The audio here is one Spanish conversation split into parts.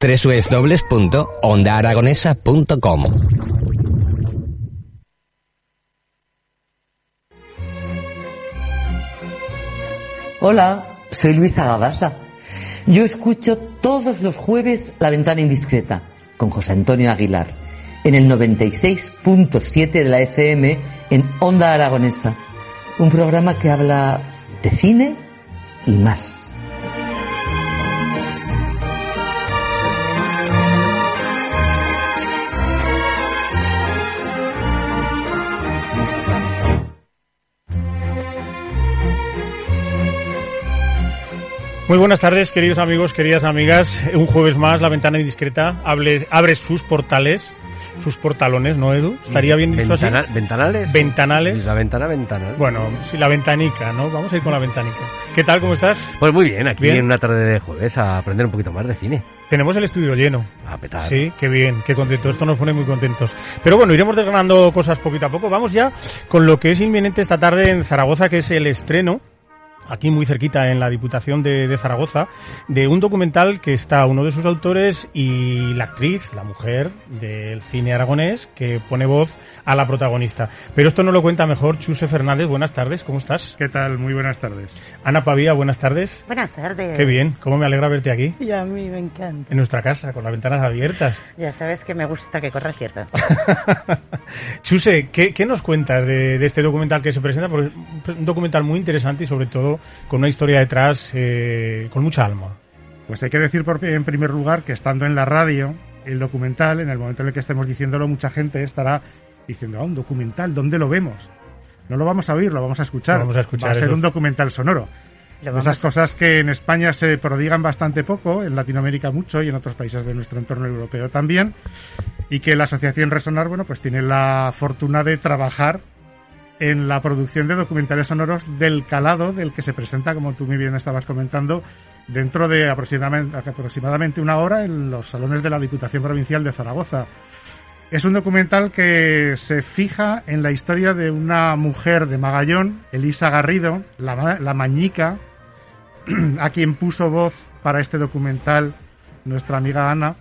www.ondaaragonesa.com Hola, soy Luisa Gabasa. Yo escucho todos los jueves La Ventana Indiscreta con José Antonio Aguilar en el 96.7 de la FM en Onda Aragonesa. Un programa que habla de cine y más. Muy buenas tardes, queridos amigos, queridas amigas. Un jueves más, la ventana indiscreta abre, abre sus portales, sus portalones, ¿no, Edu? ¿Estaría bien dicho así? ¿Ventanales? Ventanales. La ventana, ventana. Bueno, sí, la ventanica, ¿no? Vamos a ir con la ventanica. ¿Qué tal? ¿Cómo estás? Pues muy bien, aquí Bien. en una tarde de jueves a aprender un poquito más de cine. Tenemos el estudio lleno. A petar. Sí, qué bien, qué contento. Esto nos pone muy contentos. Pero bueno, iremos desgranando cosas poquito a poco. Vamos ya con lo que es inminente esta tarde en Zaragoza, que es el estreno aquí muy cerquita en la Diputación de, de Zaragoza, de un documental que está uno de sus autores y la actriz, la mujer del cine aragonés, que pone voz a la protagonista. Pero esto nos lo cuenta mejor Chuse Fernández. Buenas tardes, ¿cómo estás? ¿Qué tal? Muy buenas tardes. Ana Pavía, buenas tardes. Buenas tardes. Qué bien, cómo me alegra verte aquí, Y a mí me encanta. en nuestra casa, con las ventanas abiertas. Ya sabes que me gusta que corra ciertas. Chuse, ¿qué, qué nos cuentas de, de este documental que se presenta? Porque es un documental muy interesante y sobre todo con una historia detrás eh, con mucha alma. Pues hay que decir por, en primer lugar que estando en la radio, el documental, en el momento en el que estemos diciéndolo, mucha gente estará diciendo, ah, un documental, ¿dónde lo vemos? No lo vamos a oír, lo vamos a escuchar. Vamos a escuchar, Va a ser eso. un documental sonoro. De Esas cosas que en España se prodigan bastante poco, en Latinoamérica mucho y en otros países de nuestro entorno europeo también. Y que la Asociación Resonar, bueno, pues tiene la fortuna de trabajar en la producción de documentales sonoros del calado del que se presenta, como tú muy bien estabas comentando, dentro de aproximadamente, una hora en los salones de la Diputación Provincial de Zaragoza. Es un documental que se fija en la historia de una mujer de Magallón, Elisa Garrido, la, la mañica, a quien puso voz para este documental nuestra amiga Ana,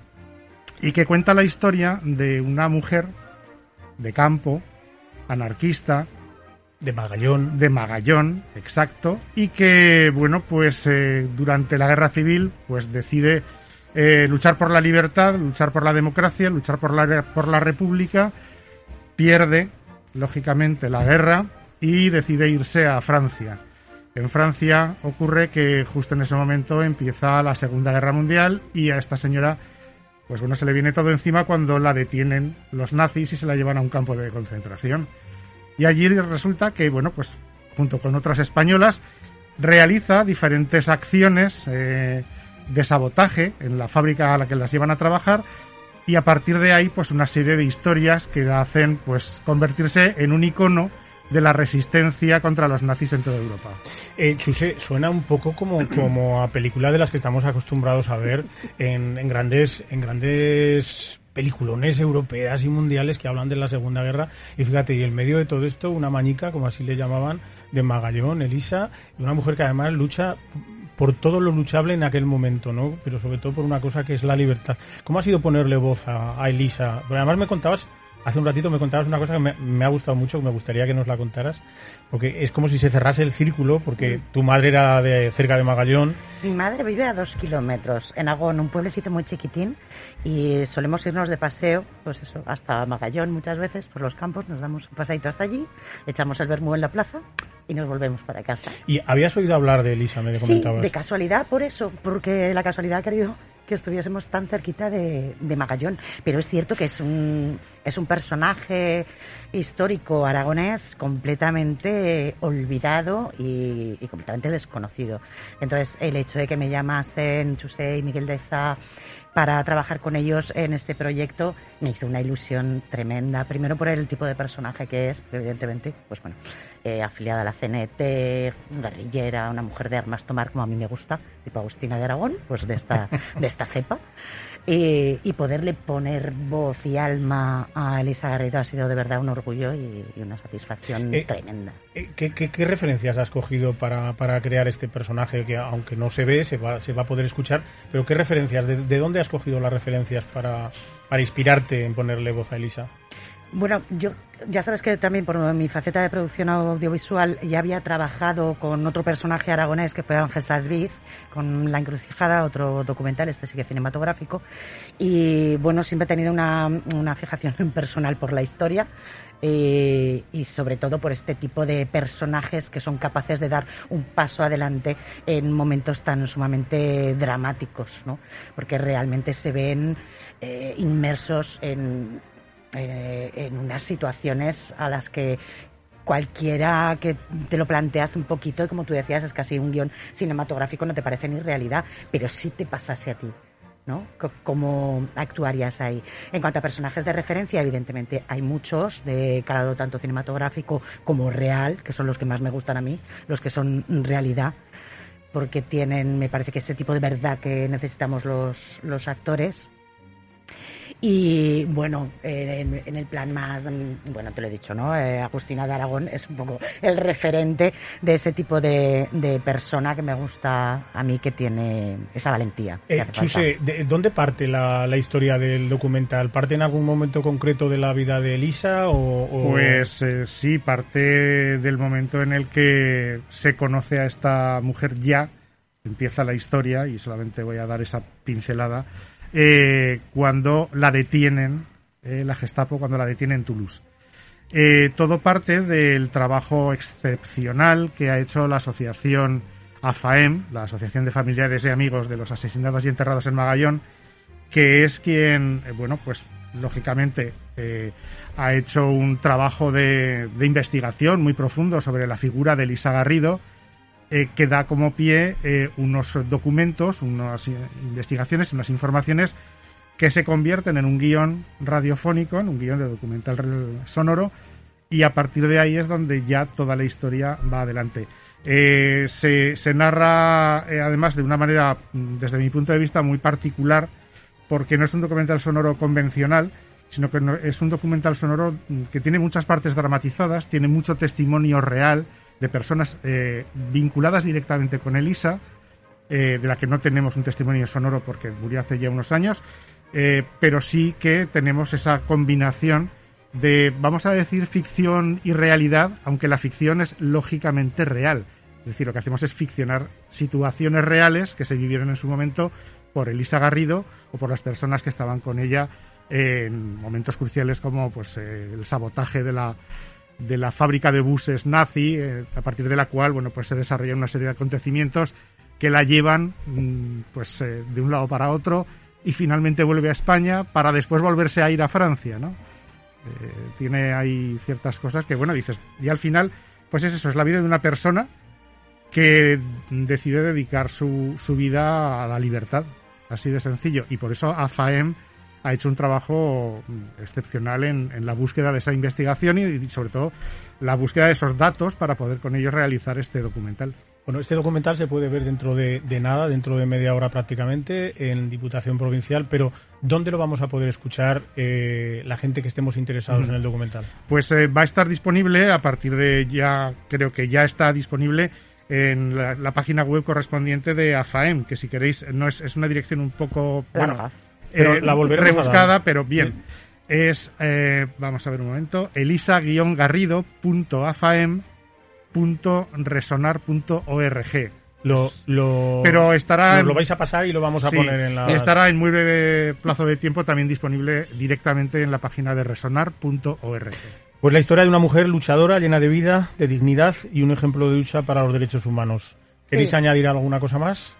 y que cuenta la historia de una mujer de campo, anarquista, De Magallón. de Magallón, exacto, y que, bueno, pues eh, durante la guerra civil, pues decide eh, luchar por la libertad, luchar por la democracia, luchar por la, por la república, pierde, lógicamente, la guerra y decide irse a Francia. En Francia ocurre que justo en ese momento empieza la Segunda Guerra Mundial y a esta señora, pues bueno, se le viene todo encima cuando la detienen los nazis y se la llevan a un campo de concentración. Y allí resulta que, bueno, pues junto con otras españolas, realiza diferentes acciones eh, de sabotaje en la fábrica a la que las llevan a trabajar y a partir de ahí, pues una serie de historias que hacen pues convertirse en un icono de la resistencia contra los nazis en toda Europa. Eh, Chuse, suena un poco como, como a película de las que estamos acostumbrados a ver en grandes, en grandes peliculones europeas y mundiales que hablan de la Segunda Guerra. Y fíjate, y en medio de todo esto, una mañica, como así le llamaban, de Magallón, Elisa, una mujer que además lucha por todo lo luchable en aquel momento, ¿no? Pero sobre todo por una cosa que es la libertad. ¿Cómo ha sido ponerle voz a, a Elisa? Porque además me contabas, hace un ratito me contabas una cosa que me, me ha gustado mucho, me gustaría que nos la contaras, porque es como si se cerrase el círculo, porque tu madre era de cerca de Magallón, Mi madre vive a dos kilómetros en Agón, un pueblecito muy chiquitín, y solemos irnos de paseo, pues eso, hasta Magallón muchas veces por los campos, nos damos un pasadito hasta allí, echamos el vermú en la plaza y nos volvemos para casa. y habías oído hablar de Elisa, me Sí, comentabas. de casualidad por eso, porque la casualidad ha querido que estuviésemos tan cerquita de, de Magallón. Pero es cierto que es un, es un personaje histórico aragonés completamente olvidado y, completamente desconocido. Entonces, el hecho de que me llamasen Chusé y Miguel Deza para trabajar con ellos en este proyecto me hizo una ilusión tremenda. Primero por el tipo de personaje que es, evidentemente, pues bueno, eh, afiliada a la CNT, guerrillera, una mujer de armas tomar como a mí me gusta, tipo Agustina de Aragón, pues de esta, de esta cepa. Y, y poderle poner voz y alma a Elisa Garrido ha sido de verdad un orgullo y, y una satisfacción Eh, tremenda. Eh, ¿Qué, qué, qué referencias has cogido para, para crear este personaje que aunque no se ve, se va, se va a poder escuchar? Pero ¿qué referencias? ¿De, de dónde has cogido las referencias para, para inspirarte en ponerle voz a Elisa? Bueno, yo ya sabes que también por mi faceta de producción audiovisual ya había trabajado con otro personaje aragonés que fue Ángel Sadviz, con La Encrucijada, otro documental, este sí que cinematográfico. Y bueno, siempre he tenido una, una fijación personal por la historia. eh, y sobre todo por este tipo de personajes que son capaces de dar un paso adelante en momentos tan sumamente dramáticos, ¿no? Porque realmente se ven eh, inmersos en, eh, en unas situaciones a las que cualquiera que te lo planteas un poquito, y como tú decías, es casi un guion cinematográfico, no te parece ni realidad, pero si te pasase a ti. ¿no? ¿Cómo actuarías ahí? En cuanto a personajes de referencia, evidentemente hay muchos de calado tanto cinematográfico como real, que son los que más me gustan a mí, los que son realidad, porque tienen, me parece que ese tipo de verdad que necesitamos los, los actores. Y bueno, eh, en, en el plan más, mm, bueno, te lo he dicho, ¿no? Eh, Agustina de Aragón es un poco el referente de ese tipo de, de persona que me gusta a mí que tiene esa valentía. Eh, hace falta. Chuse, ¿de dónde parte la, la historia del documental? ¿Parte en algún momento concreto de la vida de Elisa o...? o- Pues eh, sí, parte del momento en el que se conoce a esta mujer ya, empieza la historia, y solamente voy a dar esa pincelada, eh, cuando la detienen, eh, la Gestapo, cuando la detiene en Toulouse. Eh, todo parte del trabajo excepcional que ha hecho la asociación AFAEM, la Asociación de Familiares y Amigos de los Asesinados y Enterrados en Magallón, que es quien, bueno, pues lógicamente ha hecho un trabajo de, de investigación muy profundo sobre la figura de Elisa Garrido, eh, que da como pie eh, unos documentos, unas investigaciones, unas informaciones que se convierten en un guion radiofónico, en un guion de documental sonoro, y a partir de ahí es donde ya toda la historia va adelante. Eh, se, se narra además de una manera, mm, desde mi punto de vista, muy particular, porque no es un documental sonoro convencional, sino que es un documental sonoro mm, que tiene muchas partes dramatizadas, tiene mucho testimonio real de personas eh, vinculadas directamente con Elisa, eh, de la que no tenemos un testimonio sonoro porque murió hace ya unos años, eh, pero sí que tenemos esa combinación de, vamos a decir, ficción y realidad, aunque la ficción es lógicamente real. Es decir, lo que hacemos es ficcionar situaciones reales que se vivieron en su momento por Elisa Garrido o por las personas que estaban con ella en momentos cruciales como pues eh, el sabotaje de la de la fábrica de buses nazi, eh, a partir de la cual bueno pues se desarrollan una serie de acontecimientos que la llevan mm, pues eh, de un lado para otro y finalmente vuelve a España para después volverse a ir a Francia, ¿no? Eh, tiene ahí ciertas cosas que bueno dices y al final pues es eso es la vida de una persona que decide dedicar su, su vida a la libertad así de sencillo y por eso AFAEM ha hecho un trabajo mm, excepcional en, en la búsqueda de esa investigación y, y sobre todo la búsqueda de esos datos para poder con ellos realizar este documental. Bueno, este documental se puede ver dentro de, de nada, dentro de media hora prácticamente, en Diputación Provincial, pero ¿dónde lo vamos a poder escuchar eh, la gente que estemos interesados en el documental? Pues eh, va a estar disponible a partir de ya, creo que ya está disponible en la, la página web correspondiente de AFAEM, que si queréis, no es, es una dirección un poco bueno, Larga. Pero eh, la volveremos a rebuscada, dar. pero bien. Es, eh, vamos a ver un momento, elisa-garrido.afaem.resonar.org. Lo, lo, Pero estará nos lo vais a pasar y lo vamos a Sí, poner en la... y estará en muy breve plazo de tiempo también disponible directamente en la página de resonar.org. Pues la historia de una mujer luchadora, llena de vida, de dignidad y un ejemplo de lucha para los derechos humanos. ¿Queréis Sí. añadir alguna cosa más?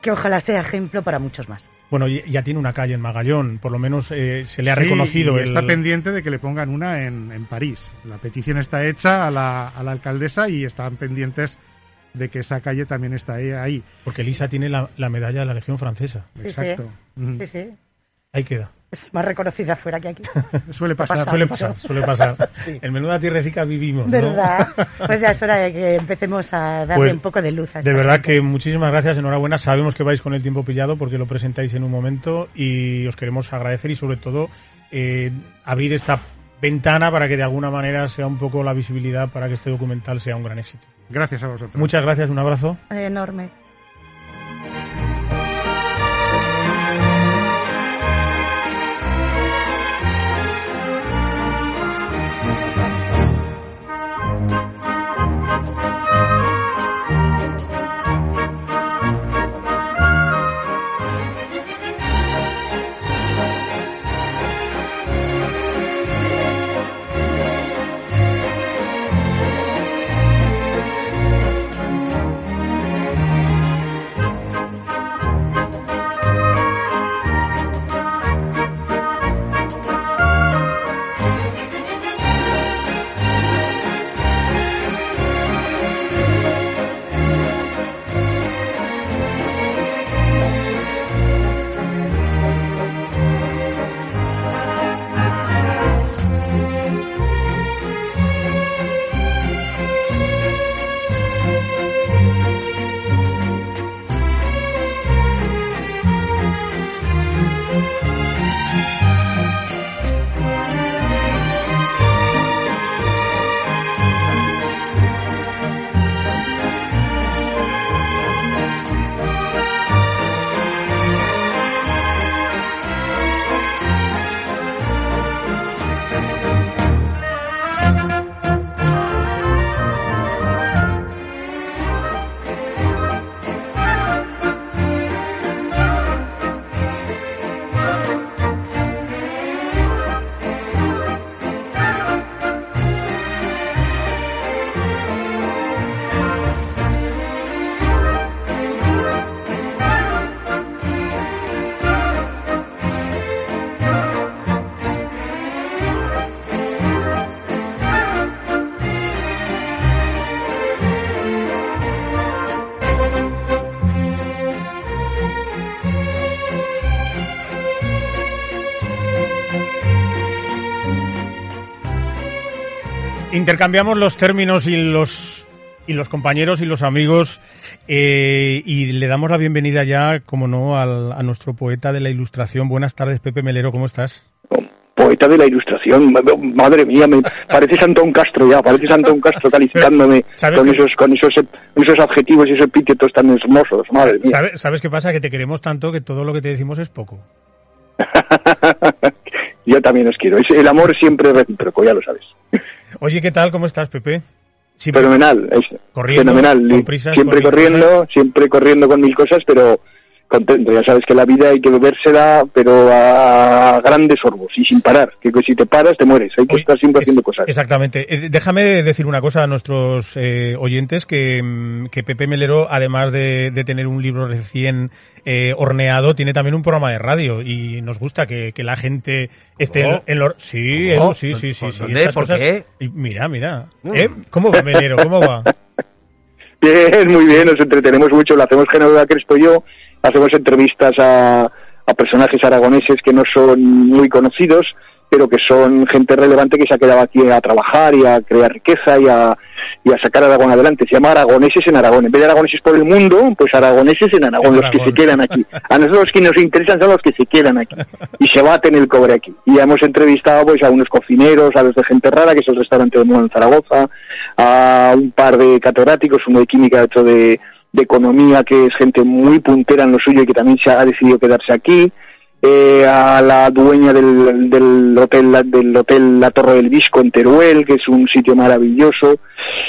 Que ojalá sea ejemplo para muchos más. Bueno, y- ya tiene una calle en Magallón, por lo menos eh, se le ha Sí, reconocido. y está el- pendiente de que le pongan una en, en París. La petición está hecha a la, a la alcaldesa y están pendientes de que esa calle también está ahí. Porque Lisa tiene la, la medalla de la Legión Francesa. Sí, Exacto. Sí, sí. Ahí queda. Es más reconocida fuera que aquí. Suele pasar. Pasa Suele mucho. pasar, suele pasar. Sí. En menuda tierrecica vivimos, ¿no? ¿Verdad? Pues ya es hora de que empecemos a darle Pues, un poco de luz a De verdad gente. que muchísimas gracias, enhorabuena. Sabemos que vais con el tiempo pillado porque lo presentáis en un momento y os queremos agradecer y sobre todo eh, abrir esta ventana para que de alguna manera sea un poco la visibilidad para que este documental sea un gran éxito. Gracias a vosotros. Muchas gracias, un abrazo. Enorme. Intercambiamos los términos y los y los compañeros y los amigos eh, y le damos la bienvenida ya, como no, al- a nuestro poeta de la ilustración. Buenas tardes, Pepe Melero, ¿cómo estás? poeta de la ilustración, ma- madre mía, me parece Antón Castro ya, parece Antón Castro calificándome ¿Sabes con esos, con esos, esos adjetivos y esos epítetos tan hermosos, madre mía. ¿Sabe- ¿Sabes qué pasa? Que te queremos tanto que todo lo que te decimos es poco. Yo también os quiero, Es- el amor siempre es recíproco, ya lo sabes. Oye, ¿qué tal? ¿Cómo estás, Pepe? Siempre- Fenomenal, es Corriendo, fenomenal. con prisas, siempre corriendo, siempre corriendo con mil cosas, pero contento. Ya sabes que la vida hay que bebérsela, pero a grandes sorbos y sin parar. Que si te paras te mueres. Hay que estar siempre es- haciendo cosas. Exactamente. Eh, déjame decir una cosa a nuestros eh, oyentes, que, mm, que Pepe Melero, además de, de tener un libro recién eh, horneado, tiene también un programa de radio y nos gusta que, que la gente esté en, Oh. en lo- Sí, Oh. Edu, sí, sí, sí. ¿Por sí, dónde? estas ¿Por cosas- qué? mira, mira. Mm. ¿Eh? ¿Cómo va, Melero? ¿Cómo va? Bien, muy bien, nos entretenemos mucho, lo hacemos Genoveva Crespo y yo, hacemos entrevistas a, a personajes aragoneses que no son muy conocidos, pero que son gente relevante que se ha quedado aquí a trabajar y a crear riqueza y a, y a sacar a Aragón adelante. Se llama Aragoneses en Aragón. En vez de aragoneses por el mundo, pues aragoneses en Aragón, En los que se quedan aquí. A nosotros los que nos interesan son los que se quedan aquí y se baten el cobre aquí. Y ya hemos entrevistado pues a unos cocineros, a los de Gente Rara, que es el restaurante de moda en Zaragoza, a un par de catedráticos, uno de química, otro de, de economía, que es gente muy puntera en lo suyo y que también se ha decidido quedarse aquí, eh, a la dueña del, del hotel del hotel La Torre del Visco en Teruel, que es un sitio maravilloso,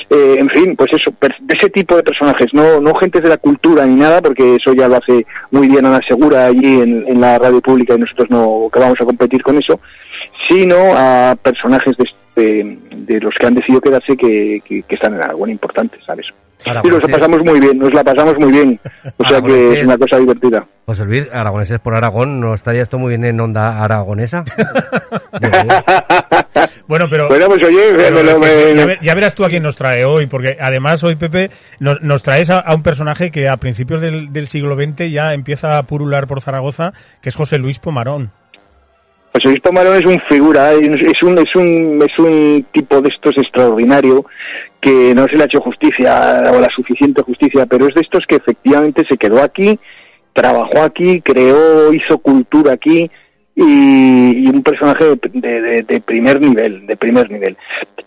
eh, en fin, pues eso, de ese tipo de personajes, no, no gentes de la cultura ni nada, porque eso ya lo hace muy bien Ana Segura allí en, en la radio pública y nosotros no que vamos a competir con eso, sino a personajes de, de, de los que han decidido quedarse que, que, que están en Aragón importantes, ¿sabes? Y Aragoneses. nos la pasamos muy bien, nos la pasamos muy bien. O sea que es una cosa divertida. José Luis, aragoneses por Aragón, ¿no estaría esto muy bien en onda aragonesa? Bueno, pero... Bueno, pues oye, pero me lo- me- ya, ver- ya verás tú a quién nos trae hoy, porque además hoy, Pepe, nos, nos traes a, a un personaje que a principios del, del siglo XX ya empieza a purular por Zaragoza, que es José Luis Pomarón. José Luis Pomarón es un figura, es es un, es un, es un tipo de estos extraordinario que no se le ha hecho justicia o la suficiente justicia, pero es de estos que efectivamente se quedó aquí, trabajó aquí, creó, hizo cultura aquí y, un personaje de primer nivel, de primer nivel.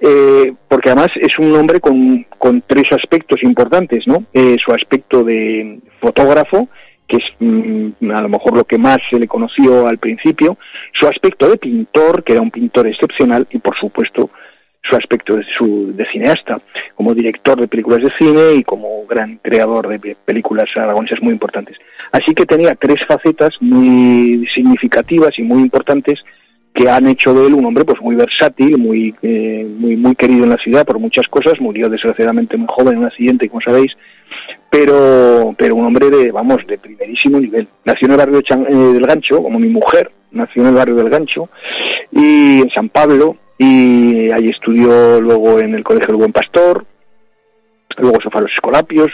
Eh, porque además es un hombre con, con tres aspectos importantes, ¿no? Eh, su aspecto de fotógrafo, que es mm, a lo mejor lo que más se le conoció al principio, su aspecto de pintor, que era un pintor excepcional, y por supuesto su aspecto de, su, de cineasta, como director de películas de cine y como gran creador de pe- películas aragonesas muy importantes. Así que tenía tres facetas muy significativas y muy importantes que han hecho de él un hombre pues muy versátil, muy, eh, muy, muy querido en la ciudad por muchas cosas, murió desgraciadamente muy joven en un accidente, como sabéis, pero, pero un hombre de, vamos, de primerísimo nivel. Nació en el barrio de Chan- eh, del Gancho, como mi mujer, nació en el barrio del Gancho, y en San Pablo, y ahí estudió luego en el Colegio del Buen Pastor, luego se fue a los Escolapios,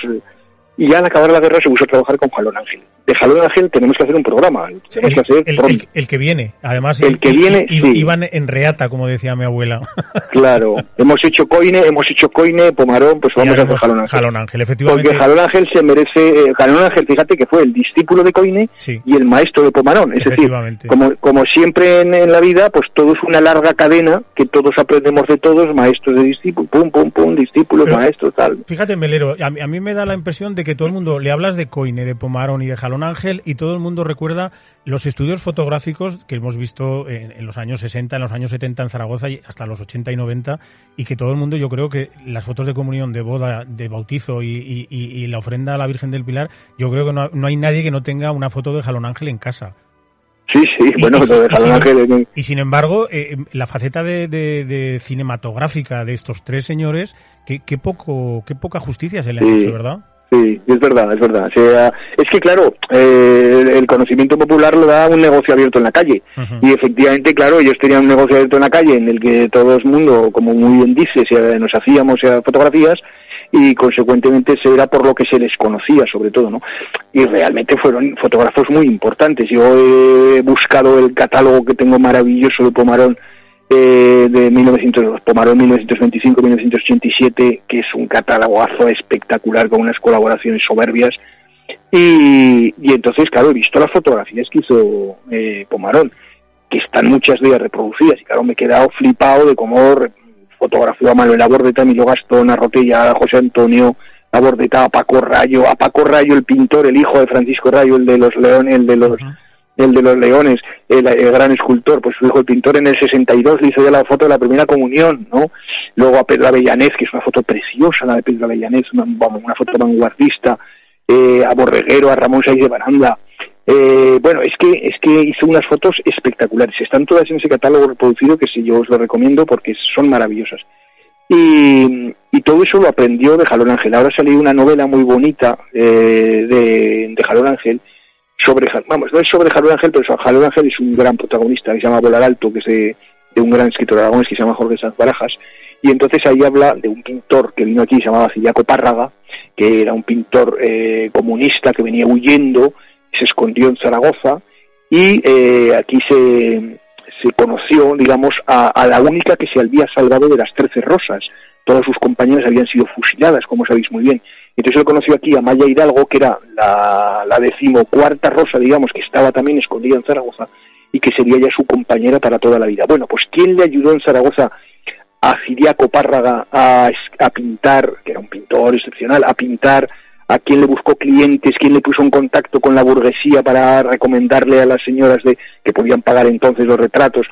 y ya al acabar la guerra se puso a trabajar con Jalón Ángel. De Jalón Ángel tenemos que hacer un programa, tenemos que hacer El, el- el que viene, además. El que viene, i- sí. Iban en reata, como decía mi abuela. Claro, hemos hecho Coine, hemos hecho Coine, Pomarón, pues vamos a hacer Jalón Ángel. Jalón Ángel, efectivamente. Porque Jalón Ángel se merece, eh, Jalón Ángel, fíjate que fue el discípulo de Coine Sí. y el maestro de Pomarón. Es decir, Efectivamente. como, como siempre en, en la vida, pues todo es una larga cadena que todos aprendemos de todos, maestros de discípulos, pum, pum, pum, discípulos, Pero- maestros, tal. Fíjate, Melero, a mí, a mí me da la impresión de que todo el mundo le hablas de Coine, de Pomarón y de Jalón Ángel y todo el mundo recuerda los estudios fotográficos que hemos visto en, en los años 60, en los años 70 en Zaragoza y hasta los 80 y 90 y que todo el mundo, yo creo que las fotos de comunión, de boda, de bautizo y, y- y- y la ofrenda a la Virgen del Pilar, yo creo que no, no hay nadie que no tenga una foto de Jalón Ángel en casa. Sí, sí, Y- bueno, y lo si- de y Jalón Ángel, Y sin embargo, eh, la faceta de, de- de cinematográfica de estos tres señores, qué, qué poco, qué poca justicia se le ha Sí. hecho, ¿verdad? Sí, es verdad, es verdad. O sea, es que, claro, eh, el conocimiento popular lo da un negocio abierto en la calle. Y efectivamente, claro, ellos tenían un negocio abierto en la calle en el que todo el mundo, como muy bien dice, se- nos hacíamos fotografías y consecuentemente se era por lo que se les conocía, sobre todo, ¿no? Y realmente fueron fotógrafos muy importantes. Yo he buscado el catálogo que tengo maravilloso de Pomarón eh, de 1900, Pomarón 1925-1987, que es un catálogazo espectacular con unas colaboraciones soberbias. Y, y entonces, claro, he visto las fotografías que hizo eh, Pomarón, que están muchas de ellas reproducidas, y claro, me he quedado flipado de cómo fotografió a Manuel Abordeta, a Emilio Gastón, a Rotella, a José Antonio, a Bordeta, a Paco Rayo, a Paco Rayo, el pintor, el hijo de Francisco Rayo, el de los leones, el de los el de los leones, el, gran escultor, pues su hijo el pintor en el 62 le hizo ya la foto de la primera comunión, ¿no? Luego a Pedro Avellanés, que es una foto preciosa la de Pedro Avellanés, una, vamos, una foto vanguardista, eh, a Borreguero, a Ramón Saiz de Baranda. Eh, bueno, es que es que hizo unas fotos espectaculares. Están todas en ese catálogo reproducido que sí yo os lo recomiendo porque son maravillosas. Y, y todo eso lo aprendió de Jalón Ángel. Ahora salió una novela muy bonita eh, de, de Jalón Ángel sobre, vamos, no es sobre Jalón Ángel, pero Jalón Ángel es un gran protagonista que se llama Volar Alto, que es de, de un gran escritor aragonés que se llama Jorge Sanz Barajas. Y entonces ahí habla de un pintor que vino aquí, se llamaba Cillaco Párraga, que era un pintor eh, comunista que venía huyendo, se escondió en Zaragoza y eh, aquí se, se conoció, digamos, a, a la única que se había salvado de las Trece Rosas. Todas sus compañeras habían sido fusiladas, como sabéis muy bien. Entonces él conoció aquí a Maya Hidalgo, que era la, la decimocuarta rosa, digamos, que estaba también escondida en Zaragoza y que sería ya su compañera para toda la vida. Bueno, pues ¿quién le ayudó en Zaragoza a Ciriaco Párraga a, a pintar, que era un pintor excepcional, a pintar, a quién le buscó clientes, quién le puso en contacto con la burguesía para recomendarle a las señoras de que podían pagar entonces los retratos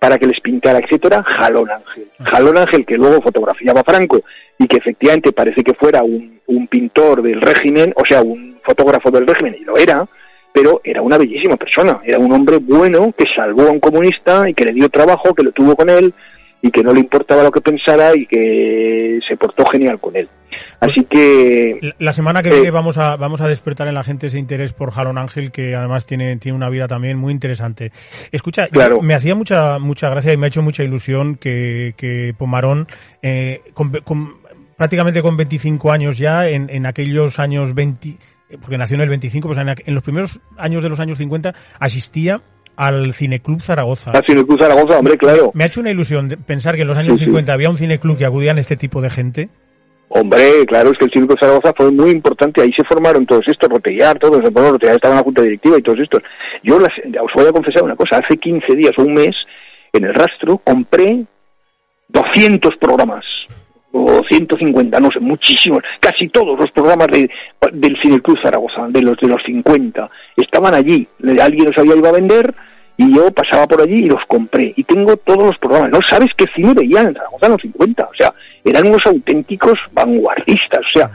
para que les pintara, etcétera, Jalón Ángel. Jalón Ángel que luego fotografiaba a Franco y que efectivamente parece que fuera un, un pintor del régimen, o sea, un fotógrafo del régimen, y lo era, pero era una bellísima persona, era un hombre bueno que salvó a un comunista y que le dio trabajo, que lo tuvo con él, y que no le importaba lo que pensara y que se portó genial con él. Así que... La- semana que Eh, viene vamos a, vamos a despertar en la gente ese interés por Jalón Ángel, que además tiene, tiene una vida también muy interesante. Escucha, yo- Claro. me hacía mucha, mucha gracia y me ha hecho mucha ilusión que, que Pomarón, eh, con, con- prácticamente con 25 años ya, en, en aquellos años 20, eh, porque nació en el 25, pues en los primeros años de los años 50, asistía al Cineclub Zaragoza. El Cruz Zaragoza, hombre, claro. Me ha hecho una ilusión de pensar que en los años Sí, sí. 50 había un cineclub que acudían este tipo de gente. Hombre, claro, es que el Circo de Zaragoza fue muy importante, ahí se formaron todos estos, Rotellar, todos, bueno, Rotellar estaba en la junta directiva y todos estos. Yo las- os voy a confesar una cosa, hace 15 días o un mes, en el rastro, compré 200 programas, o 150, no sé, muchísimos, casi todos los programas de, del Cine Cruz Zaragoza, de los de los 50, estaban allí, alguien los había ido a vender, y yo pasaba por allí y los compré. Y tengo todos los programas. No sabes qué cine veían en Zaragoza en los 50. O sea, eran unos auténticos vanguardistas. O sea,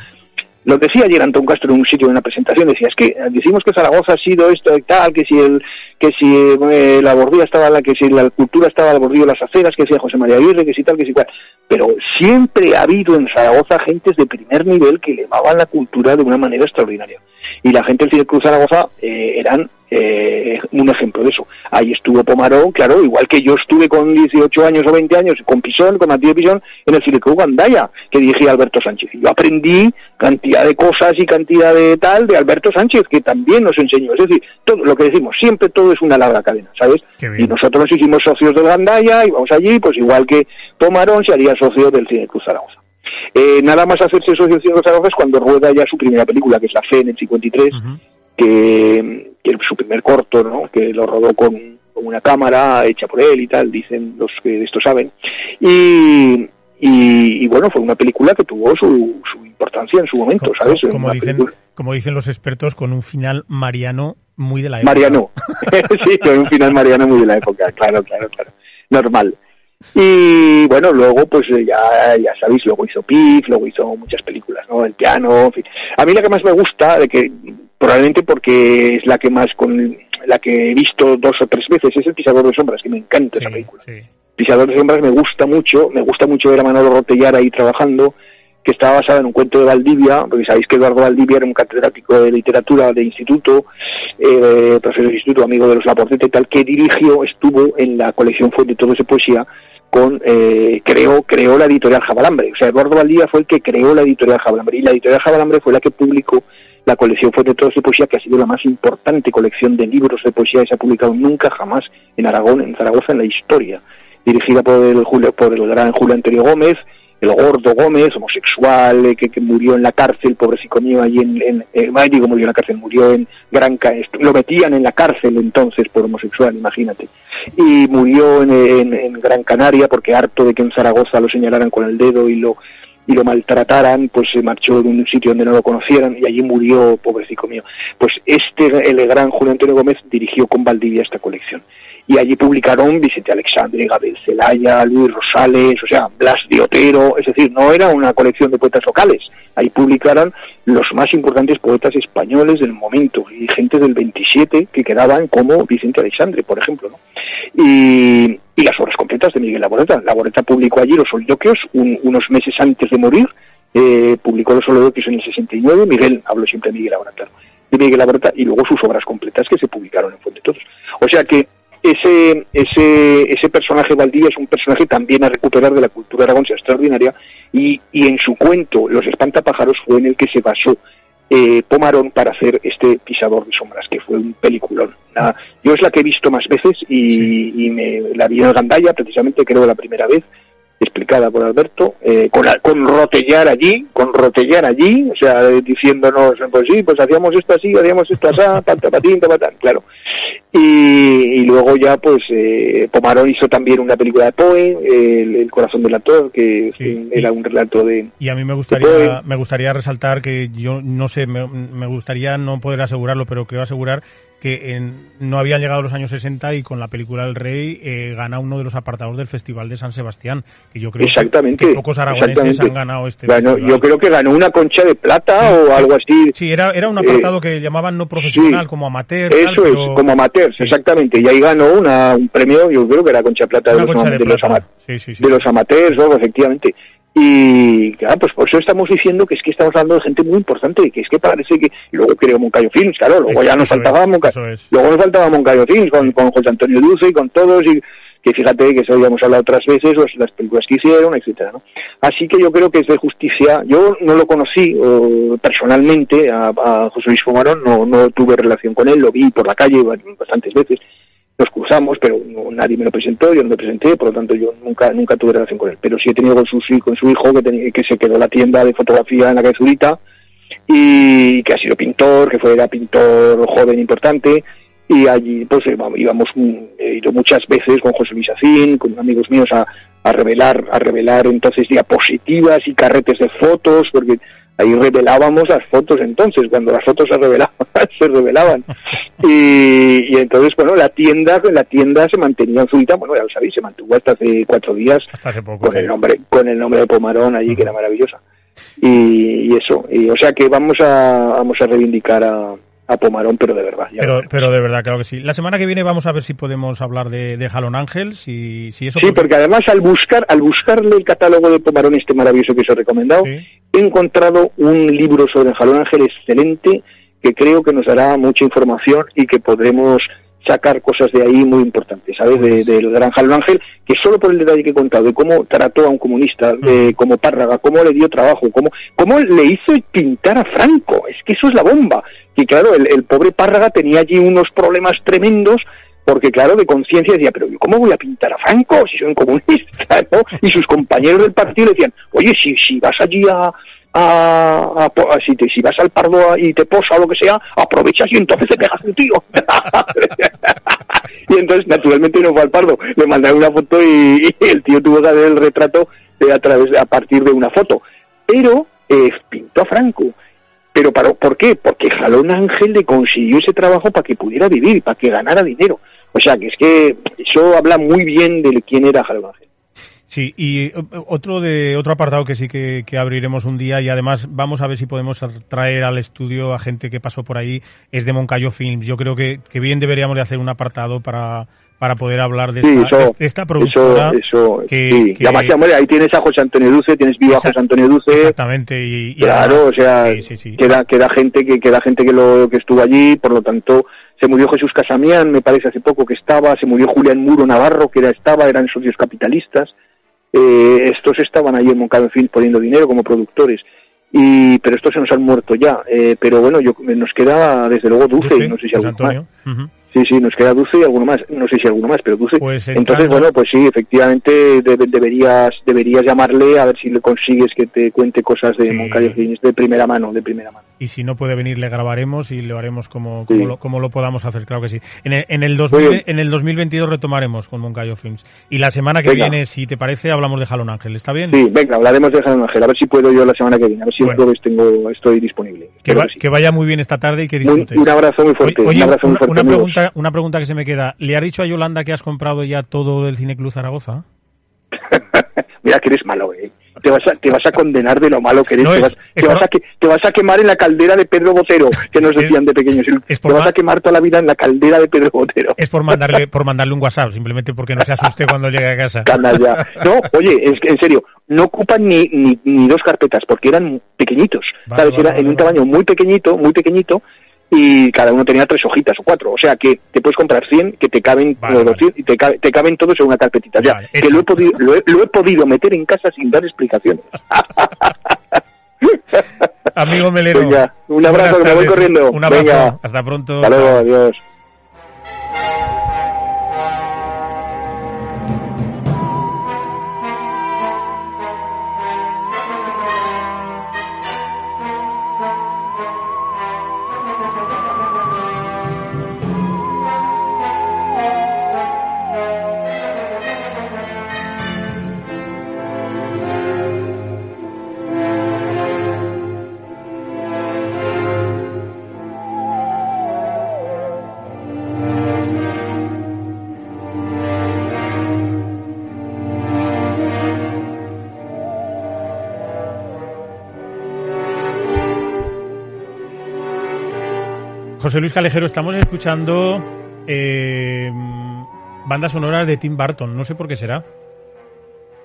lo decía ayer Antón Castro en un sitio en una presentación. Decía, es que decimos que Zaragoza ha sido esto y tal, que si el que si eh, la bordilla estaba la que si la cultura estaba al bordillo de las aceras, que si José María Aguirre, que si tal, que si cual. Pero siempre ha habido en Zaragoza gentes de primer nivel que elevaban la cultura de una manera extraordinaria. Y la gente del Cine Cruz Zaragoza eh, eran eh, un ejemplo de eso. Ahí estuvo Pomarón, claro, igual que yo estuve con 18 años o 20 años con Pisón, con Matías Pisón, en el Cine Club Gandaya, que dirigía Alberto Sánchez. Y yo aprendí cantidad de cosas y cantidad de tal de Alberto Sánchez, que también nos enseñó. Es decir, todo lo que decimos, siempre todo es una larga cadena, ¿sabes? Y nosotros nos hicimos socios del Gandaya, íbamos allí, pues igual que Pomarón se haría socio del Cine Cruz Zaragoza. Eh, nada más hacerse socio del Cine Zaragoza es cuando rueda ya su primera película, que es La Fe en el 53, Ujú. que, que es su primer corto, ¿no? que lo rodó con, con una cámara hecha por él y tal, dicen los que de esto saben. Y, y, y bueno, fue una película que tuvo su, su importancia en su momento, Co- ¿sabes? co- Como dicen, como dicen los expertos, con un final mariano muy de la época. Mariano. sí, con un final Mariano muy de la época, claro, claro, claro. Normal. Y bueno, luego pues eh, ya, ya sabéis, luego hizo Pif, luego hizo muchas películas, ¿no? El piano, en fin. A mí la que más me gusta, de que probablemente porque es la que más con la que he visto dos o tres veces, es El Pisador de Sombras, que me encanta esa película. sí. Pisador de Sombras me gusta mucho, me gusta mucho ver a Manolo Rotellar ahí trabajando, que estaba basada en un cuento de Valdivia, porque sabéis que Eduardo Valdivia era un catedrático de literatura de instituto, eh, profesor de instituto, amigo de los Laportete y tal, que dirigió, estuvo en la colección Fuente de Todos de Poesía, con, eh, creó, creó la editorial Jabalambre. O sea, Eduardo Valdivia fue el que creó la editorial Jabalambre, y la editorial Jabalambre fue la que publicó la colección Fuente de Poesía, que ha sido la más importante colección de libros de poesía que se ha publicado nunca jamás en Aragón, en Zaragoza, en la historia dirigida por el, Julio, por el gran Julio Antonio Gómez, el gordo Gómez, homosexual, eh, que, que murió en la cárcel, pobrecito mío, allí en, en ay, digo, murió en la cárcel, murió en Gran Ca- est- lo metían en la cárcel entonces por homosexual, imagínate. Y murió en, en- en Gran Canaria porque harto de que en Zaragoza lo señalaran con el dedo y lo y lo maltrataran, pues se marchó de un sitio donde no lo conocieran y allí murió, pobrecito mío. Pues este, el gran Julio Antonio Gómez dirigió con Valdivia esta colección y allí publicaron Vicente Alexandre, Gabriel Celaya, Luis Rosales, o sea, Blas de Otero, es decir, no era una colección de poetas locales, ahí publicaron los más importantes poetas españoles del momento y gente del 27 que quedaban como Vicente Alexandre, por ejemplo, ¿no? Y, y las obras completas de Miguel Laboreta. Laboreta publicó allí Los Soliloquios un- unos meses antes de morir, eh, publicó Los Soliloquios en el 69, Miguel, hablo siempre de Miguel Laboreta, de Miguel Laboreta, y luego sus obras completas que se publicaron en Fuente Todos. O sea que ese, ese, ese personaje Valdivia es un personaje también a recuperar de la cultura aragonesa extraordinaria y, y en su cuento Los espantapájaros fue en el que se basó eh, Pomarón para hacer este pisador de sombras, que fue un peliculón. Una- yo es la que he visto más veces y, y me, la vi en Gandaya, precisamente creo la primera vez, explicada por Alberto, eh, con, con Rotellar allí, con Rotellar allí, o sea, diciéndonos, pues sí, pues hacíamos esto así, hacíamos esto así, pata, patín, patán, claro. Y, y luego ya, pues, eh, Pomarón hizo también una película de Poe, el, El corazón del actor, que Sí, era y- un relato de... Y a mí me gustaría, me gustaría resaltar que yo no sé, me, me gustaría no poder asegurarlo, pero creo asegurar que en, no habían llegado los años 60 y con la película El Rey eh, gana uno de los apartados del Festival de San Sebastián, que yo creo exactamente, que, pocos aragoneses han ganado este bueno, Yo creo que ganó una concha de plata o algo así. Sí, era, era un apartado que llamaban no profesional, como amateur. Eso es, como amateur, exactamente. Y ahí ganó una, un premio, yo creo que era concha de plata de, los, de, los, de los amateurs, efectivamente. Y claro, pues por eso estamos diciendo que es que estamos hablando de gente muy importante, que es que parece que luego creo Moncayo Films, claro, luego ya nos faltaba Moncayo, luego nos faltaba Moncayo Films con, con José Antonio Dulce y con todos y que fíjate que eso habíamos hablado otras veces, pues, las películas que hicieron, etcétera, ¿no? Así que yo creo que es de justicia. Yo no lo conocí personalmente a, José Luis Fumarón, no, no tuve relación con él, lo vi por la calle bastantes veces, nos cruzamos, pero nadie me lo presentó, yo no me presenté, por lo tanto yo nunca nunca tuve relación con él. Pero sí he tenido con su, con su hijo, que, que se quedó la tienda de fotografía en la cabezurita, y que ha sido pintor, que fue era pintor joven importante, y allí pues íbamos, he ido muchas veces con José Luis Acín, con amigos míos a, a revelar, a revelar entonces diapositivas y carretes de fotos, porque ahí revelábamos las fotos entonces, cuando las fotos se revelaban, se revelaban. Y, entonces, bueno, la tienda, la tienda se mantenía en Zurita, bueno, ya lo sabéis, se mantuvo hasta hace cuatro días hasta hace poco, con el nombre, con el nombre de Pomarón allí, que era maravillosa. Y, eso, y o sea que vamos a, vamos a reivindicar a, a Pomarón, pero de verdad. Pero, pero de verdad, claro que sí. La semana que viene vamos a ver si podemos hablar de, de Jalón Ángel, si, si eso... Sí, porque... además al buscar al buscarle el catálogo de Pomarón este maravilloso que os he recomendado, he encontrado un libro sobre Jalón Ángel excelente que creo que nos dará mucha información y que podremos sacar cosas de ahí muy importantes, ¿sabes? Del de, gran Jalón Ángel, que solo por el detalle que he contado, de cómo trató a un comunista, de como Párraga, cómo le dio trabajo, cómo, cómo le hizo pintar a Franco, es que eso es la bomba. Y claro, el, el pobre Párraga tenía allí unos problemas tremendos porque claro, de conciencia decía, pero yo cómo voy a pintar a Franco si soy un comunista, ¿no? Y sus compañeros del partido decían, oye, si, si vas allí a, a, si, te, si vas al pardo y te posa o lo que sea, aprovechas y entonces te pegas un tío. y entonces, naturalmente, no fue al pardo. Le mandaron una foto y, el tío tuvo que hacer el retrato a través a partir de una foto. Pero eh, pintó a Franco. Pero para, ¿por qué? Porque Jalón Ángel le consiguió ese trabajo para que pudiera vivir, para que ganara dinero. O sea, que es que eso habla muy bien de quién era Jalón Ángel. Sí, y otro de otro apartado que sí que, abriremos un día y además vamos a ver si podemos traer al estudio a gente que pasó por ahí es de Moncayo Films. Yo creo que, que bien deberíamos de hacer un apartado para para poder hablar de, esta, esta productora. Eso, eso sí. y además, ahí tienes a José Antonio Duce, tienes vivo a José Antonio Duce. Exactamente. Y, claro, o sea, queda, queda gente que queda gente que lo que estuvo allí, por lo tanto, se murió Jesús Casamián, me parece hace poco que estaba, se murió Julián Muro Navarro, que era estaba, eran socios capitalistas. Eh, estos estaban ahí en Moncada Film poniendo dinero como productores. Y, pero estos se nos han muerto ya. Eh, pero bueno, yo, nos queda desde luego Dulce, y no sé si más. Sí, sí, nos queda Dulce y alguno más. No sé si alguno más, pero Dulce. Pues Entonces, bueno, pues sí, efectivamente deberías deberías llamarle a ver si le consigues que te cuente cosas de sí. de primera mano, de primera mano. Y si no puede venir, le grabaremos y lo haremos como, como, lo, como lo podamos hacer, claro que sí. En el, en el, 2000, en el 2022 retomaremos con Moncayo Films. Y la semana que viene, si te parece, hablamos de Jalón Ángel, ¿está bien? Sí, venga, hablaremos de Jalón Ángel. A ver si puedo yo la semana que viene, a ver si el jueves tengo, estoy disponible. Que, que, vaya muy bien esta tarde y que disfrutes. un abrazo muy fuerte. un abrazo muy fuerte una pregunta una pregunta que se me queda. ¿Le ha dicho a Yolanda que has comprado ya todo del Cine Club Zaragoza? Mira que eres malo, eh. Te vas, a, te vas a condenar de lo malo que eres. te, vas, te, vas a que, te vas a quemar en la caldera de Pedro Botero, que nos decían de pequeños. te vas a quemar toda la vida en la caldera de Pedro Botero. Es por mandarle, por mandarle un WhatsApp, simplemente porque no se asuste cuando llegue a casa. No, oye, es, en serio, no ocupan ni, ni, ni dos carpetas, porque eran pequeñitos. ¿Sabes? Era en un tamaño muy pequeñito, muy pequeñito, y cada uno tenía tres hojitas o cuatro. O sea que te puedes comprar 100 que te caben y te, te, caben todos en una carpetita. ya, que lo he, podido, lo, he, podido meter en casa sin dar explicaciones. Amigo Melero. un abrazo, que me voy corriendo. Un abrazo. Hasta pronto. Hasta luego, adiós. José Luis Calejero, estamos escuchando eh, bandas sonoras de Tim Burton. No sé por qué será.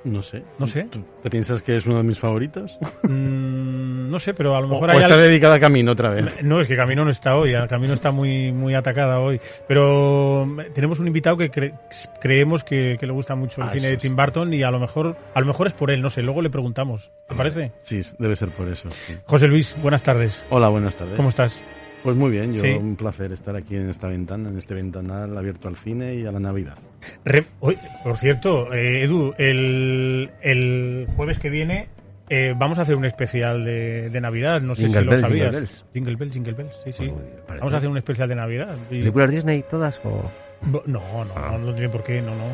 No sé. No sé. ¿Tú ¿Te piensas que es uno de mis favoritos? Mm, no sé, pero a lo ¿O, mejor o hay está algo- dedicada a Camino otra vez? No, es que Camino no está hoy, Camino está muy muy atacada hoy. Pero mm, tenemos un invitado que cre- creemos que, que le gusta mucho el Ah, cine de. Tim Burton y a lo mejor a lo mejor es por él, no sé, luego le preguntamos. ¿Te parece? Sí, debe ser por eso. sí. José Luis, buenas tardes. Hola, buenas tardes. ¿Cómo estás? Pues muy bien, yo Sí. un placer estar aquí en esta ventana, en este ventanal abierto al cine y a la Navidad. Re- oye, por cierto, eh, Edu, el, el jueves que viene eh, vamos a hacer un especial de, de Navidad. No sé Jingle si lo sabías. jingle bells. Jingle Bells, Jingle Bells, sí, sí. Pues. Vamos a hacer un especial de Navidad. Y- ¿Películas Disney todas o Bo- No, no, Ah. no, no tiene por qué, no, no.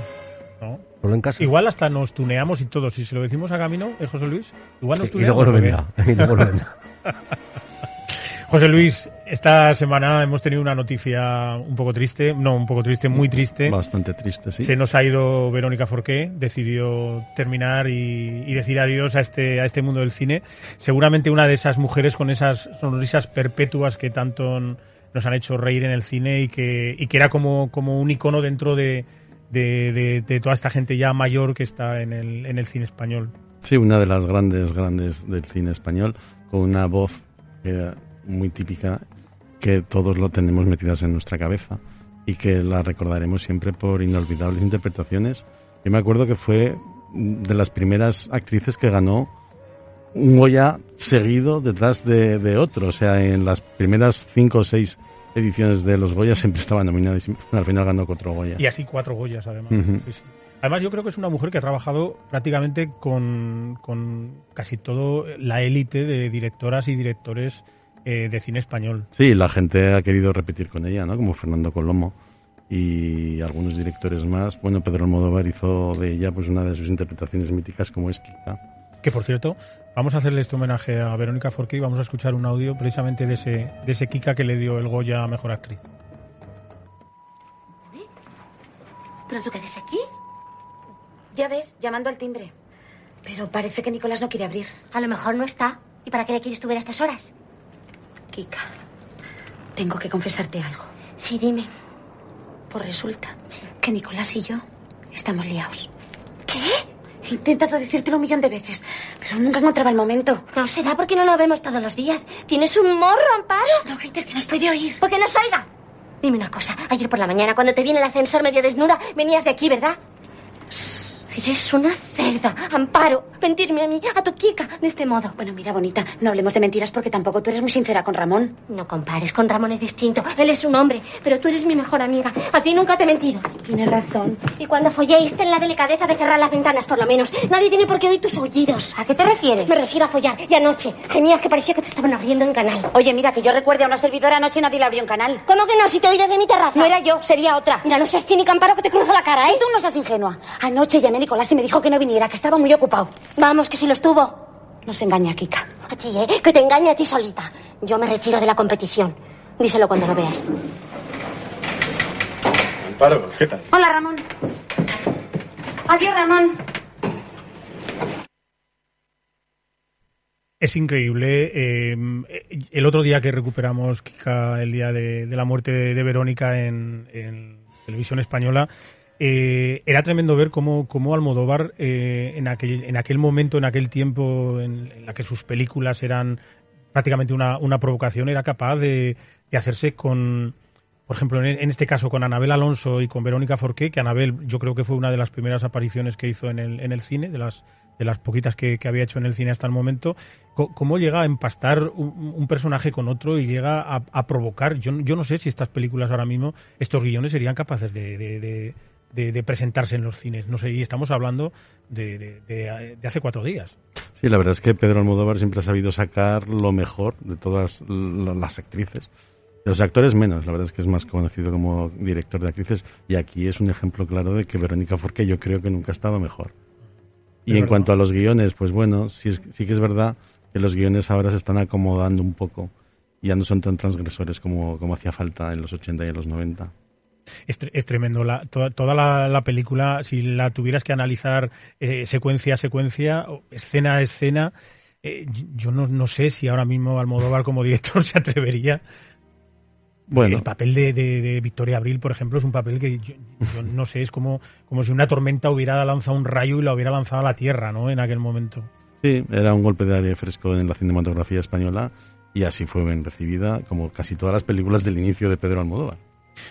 no. solo en casa? Igual hasta nos tuneamos y todo. Si se lo decimos a Camino, ¿eh, José Luis? Igual nos Sí, y luego tuneamos. no. Y luego no vendrá. José Luis, esta semana hemos tenido una noticia un poco triste, no, un poco triste, muy triste. Bastante triste, sí. Se nos ha ido Verónica Forqué, decidió terminar y, y decir adiós a este, a este mundo del cine. Seguramente una de esas mujeres con esas sonrisas perpetuas que tanto nos han hecho reír en el cine y que, y que era como, como un icono dentro de, de, de- de toda esta gente ya mayor que está en el, en el cine español. Sí, una de las grandes, grandes del cine español, con una voz eh, muy típica que todos lo tenemos metidas en nuestra cabeza y que la recordaremos siempre por inolvidables interpretaciones. Yo me acuerdo que fue de las primeras actrices que ganó un Goya seguido detrás de, de otro. O sea, en las primeras cinco o seis ediciones de los Goya siempre estaba nominada y al final ganó otro Goya. Y así cuatro Goyas, además. Ujú. Sí, sí. Además, yo creo que es una mujer que ha trabajado prácticamente con, con casi todo la élite de directoras y directores eh, de cine español. Sí, la gente ha querido repetir con ella, ¿no? Como Fernando Colomo y algunos directores más. Bueno, Pedro Almodóvar hizo de ella pues una de sus interpretaciones míticas como es Kika. Que por cierto, vamos a hacerle este homenaje a Verónica Forqué y vamos a escuchar un audio precisamente de ese, de ese Kika que le dio el Goya a Mejor Actriz. ¿Pero tú qué haces aquí? Ya ves, llamando al timbre. Pero parece que Nicolás no quiere abrir. A lo mejor no está. ¿Y para qué le quieres tú ver a estas horas? Kika, tengo que confesarte algo. Sí, dime. Pues resulta que Nicolás y yo estamos liados. ¿Qué? He intentado decírtelo un millón de veces, pero nunca encontraba el momento. No será porque no nos vemos todos los días. ¿Tienes un morro, Amparo? No grites que nos puede oír. ¿Por qué nos oiga? Dime una cosa. Ayer por la mañana, cuando te vi en el ascensor medio desnuda, venías de aquí, ¿verdad? Eres una cerda, Amparo. Mentirme a mí, a tu Kika, de este modo. Bueno, mira, bonita, no hablemos de mentiras porque tampoco tú eres muy sincera con Ramón. No compares con Ramón, es distinto. Él es un hombre, pero tú eres mi mejor amiga. A ti nunca te he mentido. Tienes razón. Y cuando folléis, ten la delicadeza de cerrar las ventanas, por lo menos. Nadie tiene por qué oír tus aullidos. ¿A qué te refieres? Me refiero a follar. Y anoche, gemías que parecía que te estaban abriendo en canal. Oye, mira, que yo recuerde a una servidora anoche nadie le abrió un canal. ¿Cómo que no? Si te oí desde mi terraza. No era yo, sería otra. Mira, no seas cínica, Amparo, que te cruzo la cara, ¿eh? Y tú no seas ingenua. Anoche llamé Nicolás y me dijo que no viniera, que estaba muy ocupado. Vamos, que si lo estuvo. Nos engaña, Kika. A ti, ¿eh? Que te engañe a ti solita. Yo me retiro de la competición. Díselo cuando lo veas. Amparo, ¿qué tal? Hola, Ramón. Adiós, Ramón. Es increíble. eh, el otro día que recuperamos, Kika, el día de, de la muerte de, de Verónica en, en televisión española, eh, era tremendo ver cómo, cómo Almodóvar eh, en, aquel, en aquel momento, en aquel tiempo en, en la que sus películas eran prácticamente una, una provocación, era capaz de, de hacerse con, por ejemplo, en, en este caso con Anabel Alonso y con Verónica Forqué, que Anabel yo creo que fue una de las primeras apariciones que hizo en el, en el cine, de las, de las poquitas que, había hecho en el cine hasta el momento, cómo llega a empastar un, personaje con otro y llega a, a provocar. Yo, yo no sé si estas películas ahora mismo, estos guiones serían capaces de, de- de- de- de presentarse en los cines. No sé, y estamos hablando de, de- hace cuatro días. Sí, la verdad es que Pedro Almodóvar siempre ha sabido sacar lo mejor de todas las actrices. De los actores menos, la verdad es que es más conocido como director de actrices y aquí es un ejemplo claro de que Verónica Forqué yo creo que nunca ha estado mejor. Y Es en verdad. cuanto a los guiones, pues bueno, sí, es- sí que es verdad que los guiones ahora se están acomodando un poco y ya no son tan transgresores como, como hacía falta en los 80 y en los 90. Es, es tremendo. La, toda toda la, la película, si la tuvieras que analizar eh, secuencia a secuencia, escena a escena, eh, yo no, no sé si ahora mismo Almodóvar como director se atrevería Bueno. El papel de, de- de Victoria Abril, por ejemplo, es un papel que yo, yo no sé, es como, como si una tormenta hubiera lanzado un rayo y lo hubiera lanzado a la tierra, ¿no? En aquel momento. Sí, era un golpe de aire fresco en la cinematografía española y así fue bien recibida, como casi todas las películas del inicio de Pedro Almodóvar.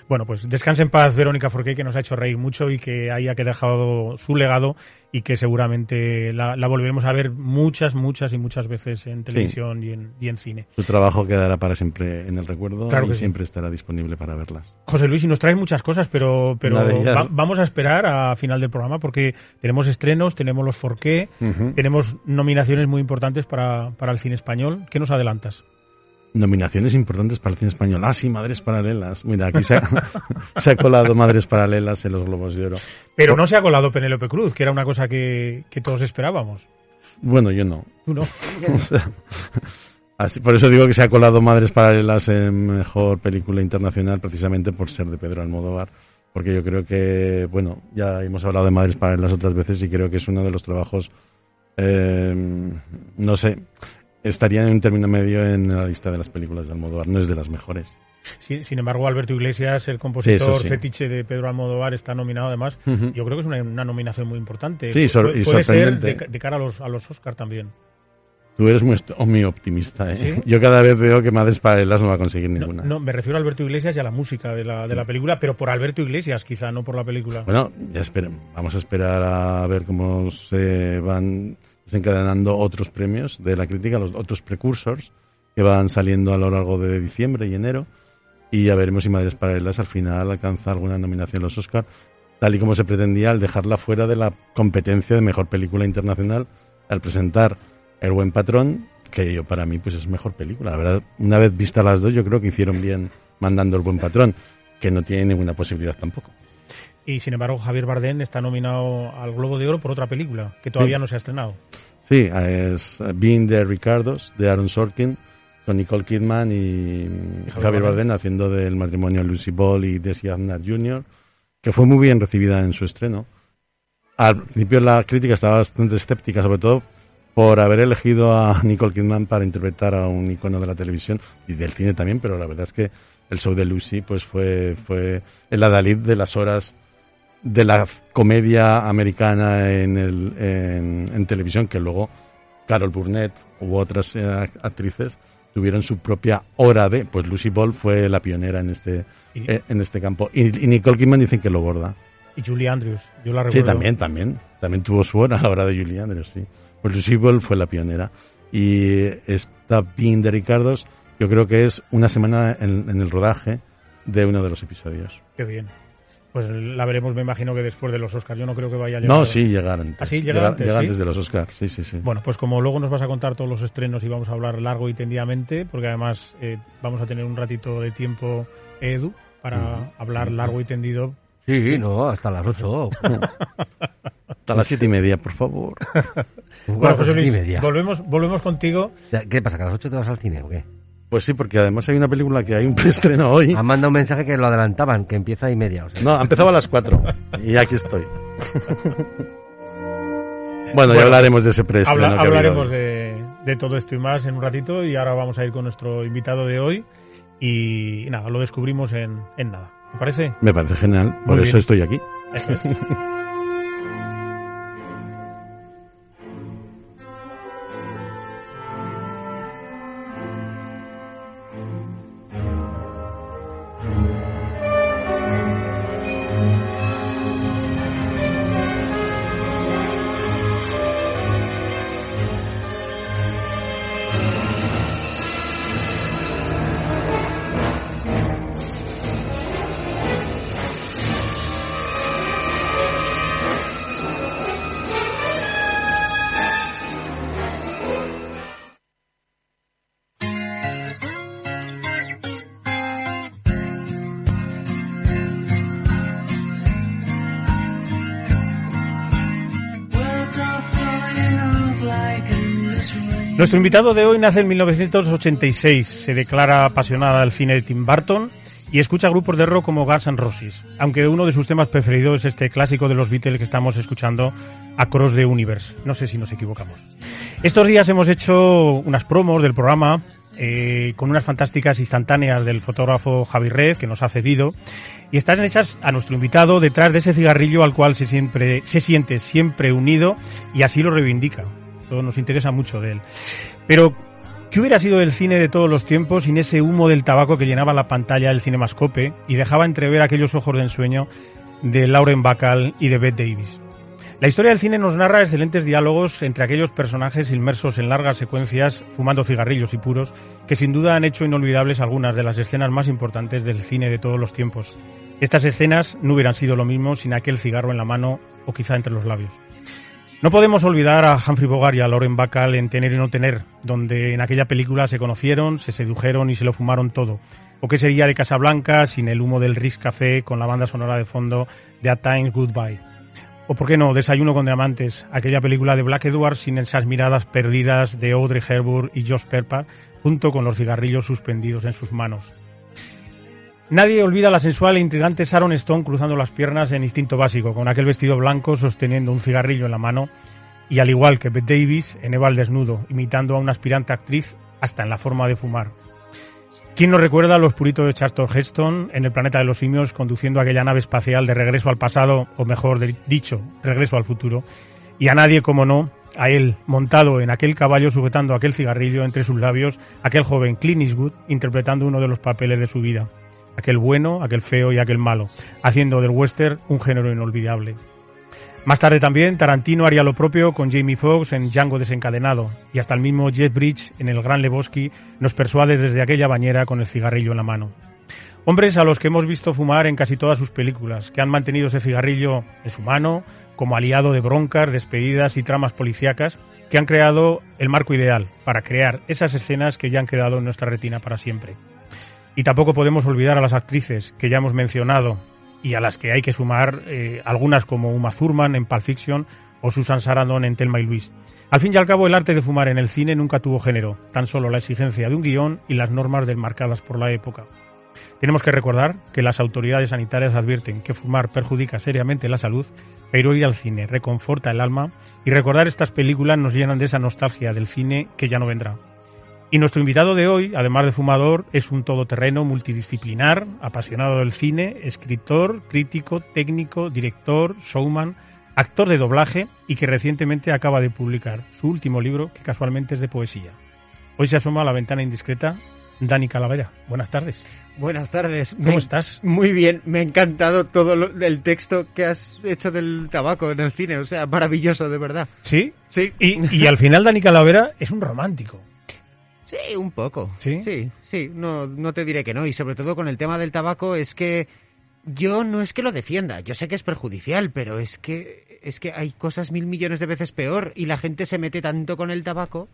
Bueno, pues descanse en paz Verónica Forqué, que nos ha hecho reír mucho y que haya que dejado su legado y que seguramente la, la volveremos a ver muchas, muchas y muchas veces en televisión y, en, y en cine. Su trabajo quedará para siempre en el recuerdo Claro y sí. siempre estará disponible para verlas. José Luis, y nos traes muchas cosas, pero, pero va- vamos a esperar a final del programa porque tenemos estrenos, tenemos los Forqué, tenemos nominaciones muy importantes para, para el cine español. ¿Qué nos adelantas? Nominaciones importantes para el cine español. Ah, sí, Madres Paralelas. Mira, aquí se ha, se ha colado Madres Paralelas en los Globos de Oro. Pero no se ha colado Penélope Cruz, que era una cosa que, que todos esperábamos. Bueno, yo no. Tú no. O sea, así, por eso digo que se ha colado Madres Paralelas en mejor película internacional, precisamente por ser de Pedro Almodóvar. Porque yo creo que, bueno, ya hemos hablado de Madres Paralelas otras veces y creo que es uno de los trabajos, eh, no sé, estaría en un término medio en la lista de las películas de Almodóvar. No es de las mejores. Sí, sin embargo, Alberto Iglesias, el compositor eso sí. fetiche de Pedro Almodóvar, está nominado además. Ujú. Yo creo que es una, una nominación muy importante. Sí, Pu- y puede ser de, de cara a los, a los Oscar también. Tú eres muy, muy optimista, ¿eh? ¿Sí? Yo cada vez veo que Madres Paralelas no va a conseguir No, ninguna. no, me refiero a Alberto Iglesias y a la música de la, de la película, pero por Alberto Iglesias, quizá, no por la película. Bueno, ya esperen. Vamos a esperar a ver cómo se van desencadenando otros premios de la crítica, los otros precursors que van saliendo a lo largo de diciembre y enero. Y ya veremos si Madres Paralelas al final alcanza alguna nominación a los Oscar, tal y como se pretendía al dejarla fuera de la competencia de mejor película internacional al presentar El Buen Patrón, que yo para mí pues es mejor película. La verdad, una vez vistas las dos, yo creo que hicieron bien mandando El Buen Patrón, que no tiene ninguna posibilidad tampoco. Y sin embargo, Javier Bardem está nominado al Globo de Oro por otra película que todavía Sí. no se ha estrenado. Sí, es Being the Ricardos de Aaron Sorkin con Nicole Kidman y Javier Bardem haciendo del matrimonio Lucy Ball y Desi Arnaz Jr., que fue muy bien recibida en su estreno. Al principio la crítica estaba bastante escéptica, sobre todo por haber elegido a Nicole Kidman para interpretar a un icono de la televisión y del cine también, pero la verdad es que el show de Lucy pues fue, fue el adalid de las horas de la comedia americana en, el, en, en televisión, que luego Carol Burnett u otras eh, actrices tuvieron su propia hora de, pues Lucy Ball fue la pionera en este, eh, en este campo. Y, y Nicole Kidman dicen que lo borda. Y Julie Andrews, yo la Sí, recuerdo. también, también. También tuvo su hora la hora de Julie Andrews, sí. Pues Lucy Ball fue la pionera. Y esta Being de Ricardos, yo creo que es una semana en, en el rodaje de uno de los episodios. Qué bien. Pues la veremos, me imagino que después de los Oscars. Yo no creo que vaya a llegar. No, sí, llegar antes. ¿Ah, sí? ¿Llega antes, llega sí? antes de los Oscars, sí, sí, sí. Bueno, pues como luego nos vas a contar todos los estrenos y vamos a hablar largo y tendidamente, porque además eh, vamos a tener un ratito de tiempo, Edu, para hablar largo y tendido. Sí, no, hasta las 8. Hasta las siete y media, por favor. Bueno, José Luis, y media. volvemos, volvemos contigo. ¿Qué pasa? ¿Que a las 8 te vas al cine o qué? Pues sí, porque además hay una película que hay un preestreno hoy. Han mandado un mensaje que lo adelantaban, que empieza y media. O sea. No, ha empezado a las cuatro. Y aquí estoy. bueno, Bueno, ya hablaremos de ese preestreno. Habla- hablaremos de, de todo esto y más en un ratito y ahora vamos a ir con nuestro invitado de hoy y, nada, lo descubrimos en, en nada. ¿Te parece? Me parece genial, por Muy eso bien. estoy aquí. Eso es. Nuestro invitado de hoy nace en 1986, se declara apasionada del cine de Tim Burton y escucha grupos de rock como Guns N' Roses, aunque uno de sus temas preferidos es este clásico de los Beatles que estamos escuchando, Across the Universe. No sé si nos equivocamos. Estos días hemos hecho unas promos del programa eh, con unas fantásticas instantáneas del fotógrafo Javi Red, que nos ha cedido, y están hechas a nuestro invitado detrás de ese cigarrillo al cual se, siempre, se siente siempre unido y así lo reivindica. Todo nos interesa mucho de él. Pero, ¿qué hubiera sido el cine de todos los tiempos sin ese humo del tabaco que llenaba la pantalla del cinemascope y dejaba entrever aquellos ojos de ensueño de Lauren Bacall y de Bette Davis? La historia del cine nos narra excelentes diálogos entre aquellos personajes inmersos en largas secuencias fumando cigarrillos y puros que sin duda han hecho inolvidables algunas de las escenas más importantes del cine de todos los tiempos. Estas escenas no hubieran sido lo mismo sin aquel cigarro en la mano o quizá entre los labios. No podemos olvidar a Humphrey Bogart y a Lauren Bacall en Tener y No Tener, donde en aquella película se conocieron, se sedujeron y se lo fumaron todo. ¿O qué sería de Casablanca sin el humo del Ritz Café con la banda sonora de fondo de A Times Goodbye? O por qué no, Desayuno con Diamantes, aquella película de Black Edward sin esas miradas perdidas de Audrey Hepburn y Josh Perpa, junto con los cigarrillos suspendidos en sus manos. Nadie olvida la sensual e intrigante Sharon Stone cruzando las piernas en instinto básico, con aquel vestido blanco sosteniendo un cigarrillo en la mano, y al igual que Bette Davis, en Eva al desnudo, imitando a una aspirante actriz hasta en la forma de fumar. ¿Quién nos recuerda a los puritos de Charlton Heston en el planeta de los simios conduciendo aquella nave espacial de regreso al pasado, o mejor dicho, regreso al futuro? Y a nadie, como no, a él, montado en aquel caballo sujetando aquel cigarrillo entre sus labios, aquel joven Clint Eastwood interpretando uno de los papeles de su vida. Aquel bueno, aquel feo y aquel malo, haciendo del western un género inolvidable. Más tarde también Tarantino haría lo propio con Jamie Foxx en Django desencadenado y hasta el mismo Jet Bridge en El Gran Lebowski nos persuade desde aquella bañera con el cigarrillo en la mano. Hombres a los que hemos visto fumar en casi todas sus películas, que han mantenido ese cigarrillo en su mano como aliado de broncas, despedidas y tramas policíacas, que han creado el marco ideal para crear esas escenas que ya han quedado en nuestra retina para siempre. Y tampoco podemos olvidar a las actrices que ya hemos mencionado y a las que hay que sumar eh, algunas como Uma Thurman en Pulp Fiction o Susan Sarandon en Telma y Luis. Al fin y al cabo, el arte de fumar en el cine nunca tuvo género, tan solo la exigencia de un guion y las normas desmarcadas por la época. Tenemos que recordar que las autoridades sanitarias advierten que fumar perjudica seriamente la salud, pero ir al cine reconforta el alma y recordar estas películas nos llenan de esa nostalgia del cine que ya no vendrá. Y nuestro invitado de hoy, además de fumador, es un todoterreno multidisciplinar, apasionado del cine, escritor, crítico, técnico, director, showman, actor de doblaje y que recientemente acaba de publicar su último libro, que casualmente es de poesía. Hoy se asoma a la ventana indiscreta Dani Calavera. Buenas tardes. Buenas tardes. ¿Cómo estás? Muy bien, me ha encantado todo el texto que has hecho del tabaco en el cine, o sea, maravilloso, de verdad. ¿Sí? Sí. Y, y al final Dani Calavera es un romántico. Sí, un poco. ¿Sí? Sí, sí, no, no te diré que no. Y sobre todo con el tema del tabaco es que yo no es que lo defienda, yo sé que es perjudicial, pero es que, es que hay cosas mil millones de veces peor y la gente se mete tanto con el tabaco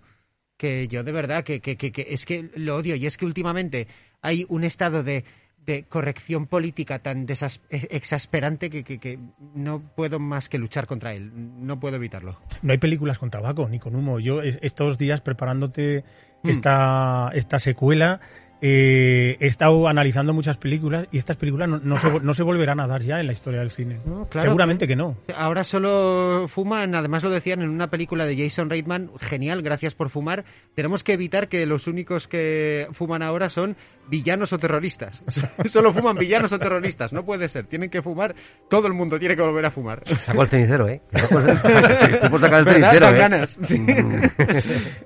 que yo de verdad que, que, que, que es que lo odio. Y es que últimamente hay un estado de de corrección política tan exasperante que, que, no puedo más que luchar contra él. No puedo evitarlo. No hay películas con tabaco ni con humo. Yo estos días preparándote mm. esta, esta secuela eh, he estado analizando muchas películas y estas películas no, se, no, se, volverán a dar ya en la historia del cine. Seguramente que no. Ahora solo fuman, además lo decían en una película de Jason Reitman, genial, gracias por fumar. Tenemos que evitar que los únicos que fuman ahora son villanos o terroristas. solo fuman villanos o terroristas, no puede ser. Tienen que fumar, todo el mundo tiene que volver a fumar. Sacó el cenicero, ¿eh? sacar el cenicero, ¿eh? ganas.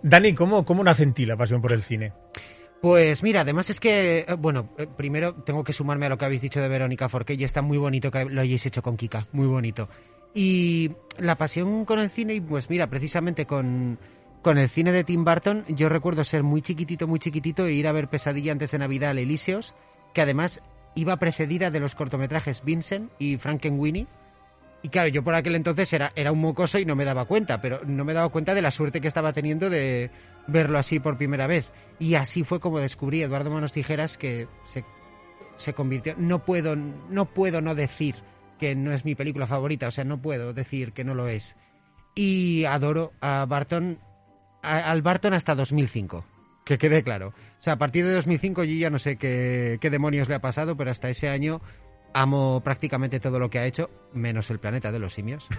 Dani, ¿cómo, ¿cómo nace en ti la pasión por el cine? Pues mira, además es que, eh, bueno, eh, primero tengo que sumarme a lo que habéis dicho de Verónica Forqué y está muy bonito que lo hayáis hecho con Kika, muy bonito. Y la pasión con el cine, y pues mira, precisamente con, con el cine de Tim Burton, yo recuerdo ser muy chiquitito, muy chiquitito e ir a ver Pesadilla antes de Navidad al Elíseos, que además iba precedida de los cortometrajes Vincent y Frankenweenie. Y claro, yo por aquel entonces era, era un mocoso y no me daba cuenta, pero no me daba cuenta de la suerte que estaba teniendo de verlo así por primera vez. Y así fue como descubrí Eduardo Manos Tijeras que se, se convirtió. No puedo, no puedo no decir que no es mi película favorita, o sea, no puedo decir que no lo es. Y adoro a Barton, al Barton hasta 2005, que quede claro. O sea, a partir de 2005 yo ya no sé qué, qué demonios le ha pasado, pero hasta ese año amo prácticamente todo lo que ha hecho, menos el planeta de los simios.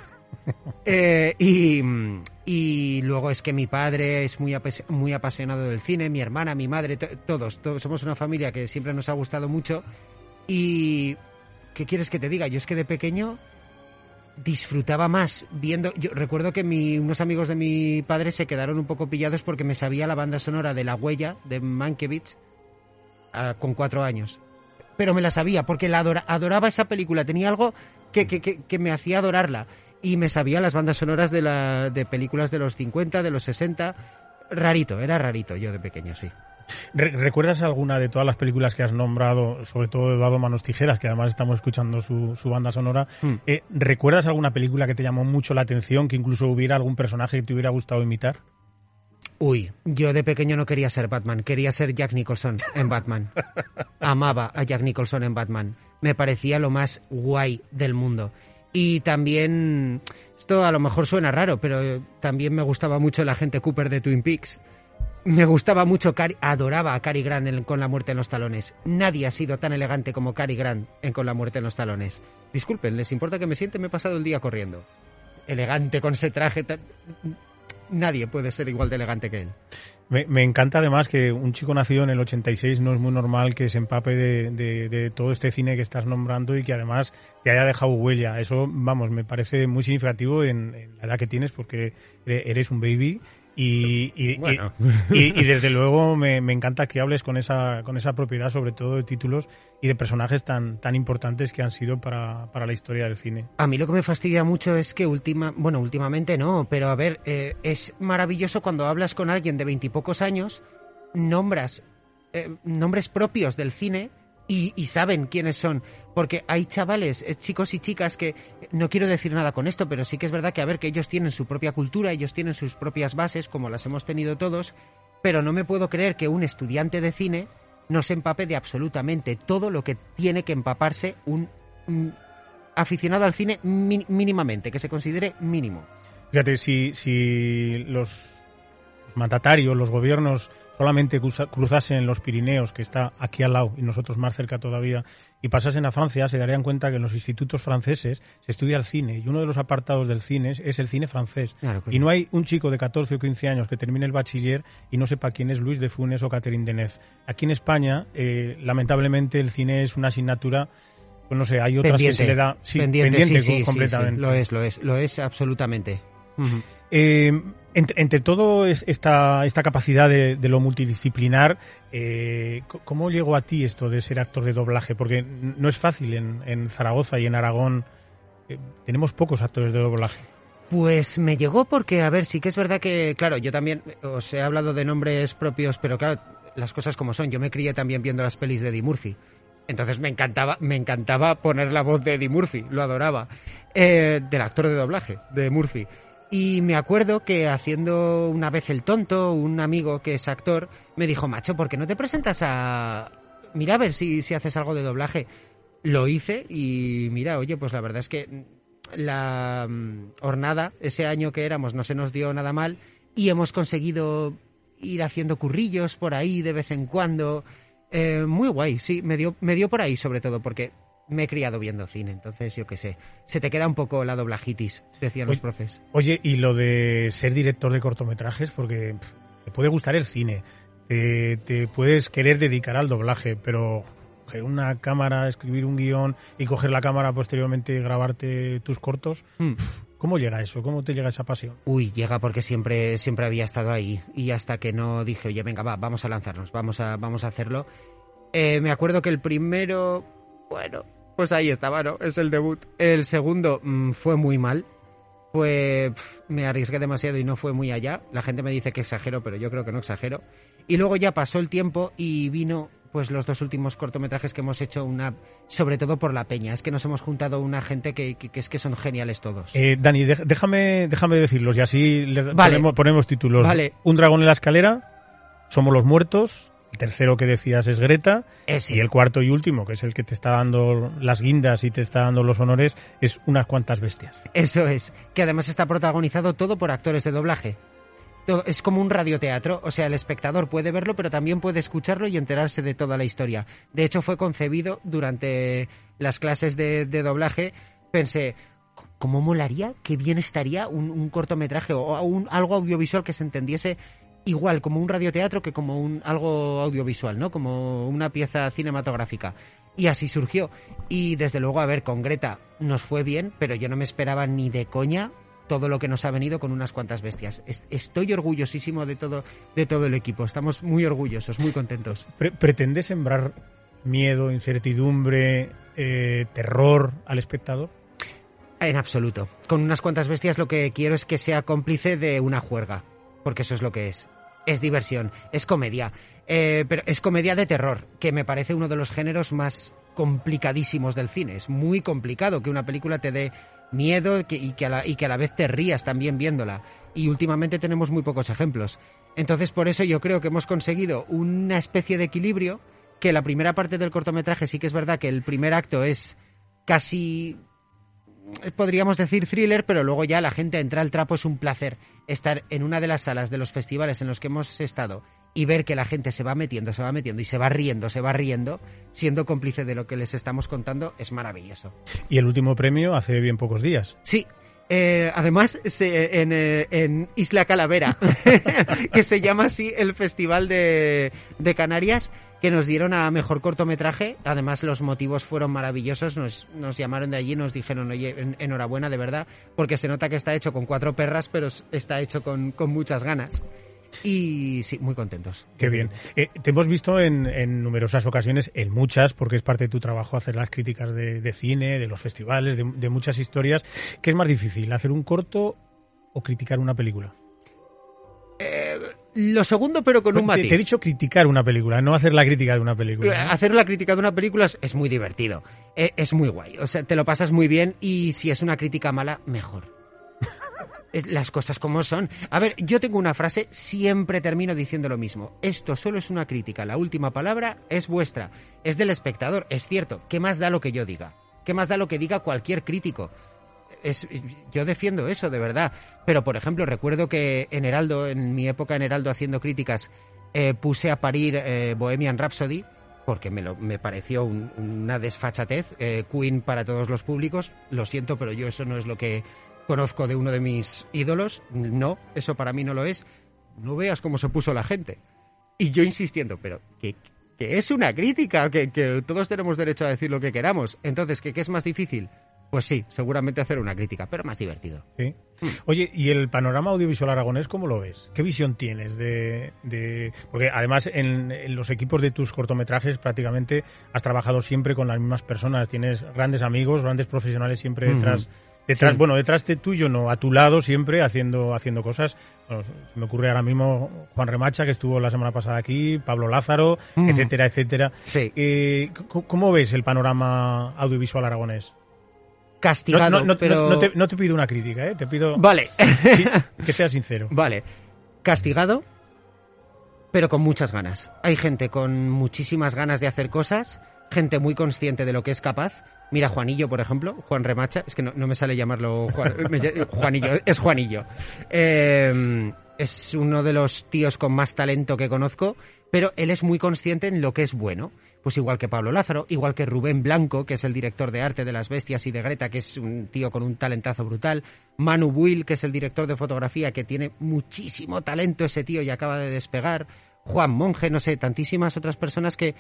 Eh, y, y luego es que mi padre es muy, muy apasionado del cine, mi hermana, mi madre, to- todos, todos somos una familia que siempre nos ha gustado mucho. Y, ¿qué quieres que te diga? Yo es que de pequeño disfrutaba más viendo. Yo recuerdo que mi- unos amigos de mi padre se quedaron un poco pillados porque me sabía la banda sonora de La Huella de Mankiewicz ah, con cuatro años. Pero me la sabía porque la adora- adoraba esa película. Tenía algo que, que- que- que me hacía adorarla. Y me sabía las bandas sonoras de, la, de películas de los 50, de los 60. Rarito, era rarito yo de pequeño, sí. Re- ¿Recuerdas alguna de todas las películas que has nombrado, sobre todo Eduardo Manos Tijeras, que además estamos escuchando su, su banda sonora? Hmm. Eh, ¿Recuerdas alguna película que te llamó mucho la atención, que incluso hubiera algún personaje que te hubiera gustado imitar? Uy, yo de pequeño no quería ser Batman, quería ser Jack Nicholson en Batman. Amaba a Jack Nicholson en Batman. Me parecía lo más guay del mundo. Y también, esto a lo mejor suena raro, pero también me gustaba mucho el agente Cooper de Twin Peaks. Me gustaba mucho, adoraba a Cary Grant en Con la muerte en los talones. Nadie ha sido tan elegante como Cary Grant en Con la muerte en los talones. Disculpen, ¿les importa que me siente? Me he pasado el día corriendo. Elegante con ese traje tan... Nadie puede ser igual de elegante que él. Me, me encanta además que un chico nacido en el 86 no es muy normal que se empape de, todo este cine que estás nombrando y que además te haya dejado huella. Eso, vamos, me parece muy significativo en la edad que tienes porque eres un baby y, y, y- Bueno. y- y desde luego me, me encanta que hables con esa, con esa propiedad, sobre todo de títulos y de personajes tan, tan importantes que han sido para, para la historia del cine. A mí lo que me fastidia mucho es que última, bueno, últimamente no, pero a ver, eh, es maravilloso cuando hablas con alguien de veintipocos años, nombras eh, nombres propios del cine y, y saben quiénes son. Porque hay chavales, eh, chicos y chicas que, no quiero decir nada con esto, pero sí que es verdad que, a ver, que ellos tienen su propia cultura, ellos tienen sus propias bases, como las hemos tenido todos, pero no me puedo creer que un estudiante de cine no se empape de absolutamente todo lo que tiene que empaparse un mm, aficionado al cine mínimamente, que se considere mínimo. Fíjate, si, si los, los mandatarios, los gobiernos solamente cruza- cruzasen los Pirineos, que está aquí al lado y nosotros más cerca todavía, y pasasen a Francia, se darían cuenta que en los institutos franceses se estudia el cine y uno de los apartados del cine es, el cine francés. Claro, y no hay un chico de 14 o 15 años que termine el bachiller y no sepa quién es Luis de Funes o Catherine Deneuve. Aquí en España, eh, lamentablemente, el cine es una asignatura, pues no sé, hay otras que se le da sí, pendiente, pendiente sí, sí, completamente. sí, lo es, lo es, lo es absolutamente. Eh, entre, todo es- esta, capacidad de, lo multidisciplinar, eh, ¿cómo llegó a ti esto de ser actor de doblaje? Porque no es fácil en, en Zaragoza y en Aragón. eh, tenemos pocos actores de doblaje. Pues me llegó porque, a ver, sí que es verdad que, claro, yo también os he hablado de nombres propios, pero claro, las cosas como son. Yo me crié también viendo las pelis de Eddie Murphy. Entonces me encantaba, me encantaba poner la voz de Eddie Murphy, lo adoraba. Eh, del actor de doblaje, de Murphy. Y me acuerdo que haciendo una vez el tonto, un amigo que es actor, me dijo, macho, ¿por qué no te presentas a... Mira a ver si, si haces algo de doblaje. Lo hice y mira, oye, pues la verdad es que la mm, hornada, ese año que éramos, no se nos dio nada mal y hemos conseguido ir haciendo currillos por ahí de vez en cuando. Eh, muy guay, sí, me dio, me dio por ahí sobre todo porque me he criado viendo cine, entonces yo qué sé, se te queda un poco la doblajitis, decían los profes. Oye, y lo de ser director de cortometrajes, porque pff, te puede gustar el cine, te, te puedes querer dedicar al doblaje, pero coger una cámara, escribir un guion y coger la cámara posteriormente y grabarte tus cortos, Hmm. ¿cómo llega eso? ¿Cómo te llega esa pasión? Uy, llega porque siempre, siempre había estado ahí. Y hasta que no dije, oye, venga, va, vamos a lanzarnos, vamos a, vamos a hacerlo. Eh, me acuerdo que el primero, bueno, pues ahí estaba, ¿no? Es el debut. El segundo mm, fue muy mal. Fue, me arriesgué demasiado y no fue muy allá. La gente me dice que exagero, pero yo creo que no exagero. Y luego ya pasó el tiempo y vino pues los dos últimos cortometrajes que hemos hecho una sobre todo por la peña es que nos hemos juntado una gente que, que- que es que son geniales todos Eh, Dani, déjame, déjame decirlos y así les Vale. ponemos, ponemos títulos. Vale. Un dragón en la escalera, Somos los muertos, tercero que decías es Greta, Ese. y el cuarto y último, que es el que te está dando las guindas y te está dando los honores, es unas cuantas bestias. Eso es, que además está protagonizado todo por actores de doblaje. es como un radioteatro, o sea, el espectador puede verlo, pero también puede escucharlo y enterarse de toda la historia. De hecho, fue concebido durante las clases de, de doblaje. Pensé, ¿cómo molaría? Qué bien estaría un, un cortometraje o un- algo audiovisual que se entendiese igual como un radioteatro que como un algo audiovisual, ¿no? Como una pieza cinematográfica. Y así surgió. Y desde luego, a ver, con Greta nos fue bien, pero yo no me esperaba ni de coña todo lo que nos ha venido con unas cuantas bestias. Es- Estoy orgullosísimo de todo, de todo el equipo. Estamos muy orgullosos, muy contentos. Pre- ¿Pretende sembrar miedo, incertidumbre, eh, terror al espectador? En absoluto. Con unas cuantas bestias lo que quiero es que sea cómplice de una juerga. Porque eso es lo que es. Es diversión, es comedia. Eh, pero es comedia de terror, que me parece uno de los géneros más complicadísimos del cine. Es muy complicado que una película te dé miedo y que a la vez te rías también viéndola. Y últimamente tenemos muy pocos ejemplos. Entonces por eso yo creo que hemos conseguido una especie de equilibrio que la primera parte del cortometraje sí que es verdad que el primer acto es casi podríamos decir thriller, pero luego ya la gente entra al trapo. Es un placer estar en una de las salas de los festivales en los que hemos estado y ver que la gente se va metiendo, se va metiendo y se va riendo, se va riendo, siendo cómplice de lo que les estamos contando, es maravilloso. Y el último premio hace bien pocos días. Sí. eh, además, se- en, eh, en Isla Calavera, que se llama así el Festival de, de Canarias, que nos dieron a mejor cortometraje. Además, los motivos fueron maravillosos. Nos, nos llamaron de allí y nos dijeron, oye, en- enhorabuena, de verdad, porque se nota que está hecho con cuatro perras, pero es- está hecho con, con muchas ganas. Y sí, muy contentos. Qué bien. Eh, te hemos visto en, en numerosas ocasiones, en muchas, porque es parte de tu trabajo hacer las críticas de, de cine, de los festivales, de, de muchas historias. ¿Qué es más difícil, hacer un corto o criticar una película? Lo segundo, pero con un Te- matiz. Te he dicho criticar una película, no hacer la crítica de una película. Hacer la crítica de una película es, es muy divertido. Eh, Es, muy guay. O sea, te lo pasas muy bien y si es una crítica mala, mejor. Es- Las cosas como son. A ver, yo tengo una frase, siempre termino diciendo lo mismo. Esto solo es una crítica. La última palabra es vuestra. Es del espectador. Es cierto. ¿Qué más da lo que yo diga? ¿Qué más da lo que diga cualquier crítico? Yo defiendo eso, de verdad. Pero, por ejemplo, recuerdo que en Heraldo, en mi época en Heraldo haciendo críticas, eh, puse a parir eh, Bohemian Rhapsody porque me, lo, me pareció un- una desfachatez. eh, Queen para todos los públicos. Lo siento, pero yo eso no es lo que conozco de uno de mis ídolos. No, eso para mí no lo es. No veas cómo se puso la gente. Y yo insistiendo, pero que, que es una crítica, que, que todos tenemos derecho a decir lo que queramos. Entonces, ¿que, ¿qué es más difícil? Pues sí, seguramente hacer una crítica, pero más divertido. Sí. Oye, ¿y el panorama audiovisual aragonés cómo lo ves? ¿Qué visión tienes de...? de- Porque además en, en los equipos de tus cortometrajes prácticamente has trabajado siempre con las mismas personas, tienes grandes amigos, grandes profesionales siempre detrás... Detrás, Sí. Bueno, detrás de tuyo no, a tu lado siempre haciendo, haciendo cosas. Bueno, me ocurre ahora mismo Juan Remacha, que estuvo la semana pasada aquí, Pablo Lázaro, Mm. etcétera, etcétera. Sí. Eh, ¿Cómo ves el panorama audiovisual aragonés? Castigado, No, no, no, pero... no te, pido una crítica, ¿eh? te pido Vale. Que sea sincero. Vale. Castigado, pero con muchas ganas. Hay gente con muchísimas ganas de hacer cosas, gente muy consciente de lo que es capaz. Mira, Juanillo, por ejemplo, Juan Remacha, es que no, me sale llamarlo Juan- Juanillo, es Juanillo. Eh, es uno de los tíos con más talento que conozco, pero él es muy consciente en lo que es bueno. Pues igual que Pablo Lázaro, igual que Rubén Blanco, que es el director de arte de Las Bestias y de Greta, que es un tío con un talentazo brutal. Manu Buil, que es el director de fotografía, que tiene muchísimo talento ese tío y acaba de despegar. Juan Monge, no sé, tantísimas otras personas que,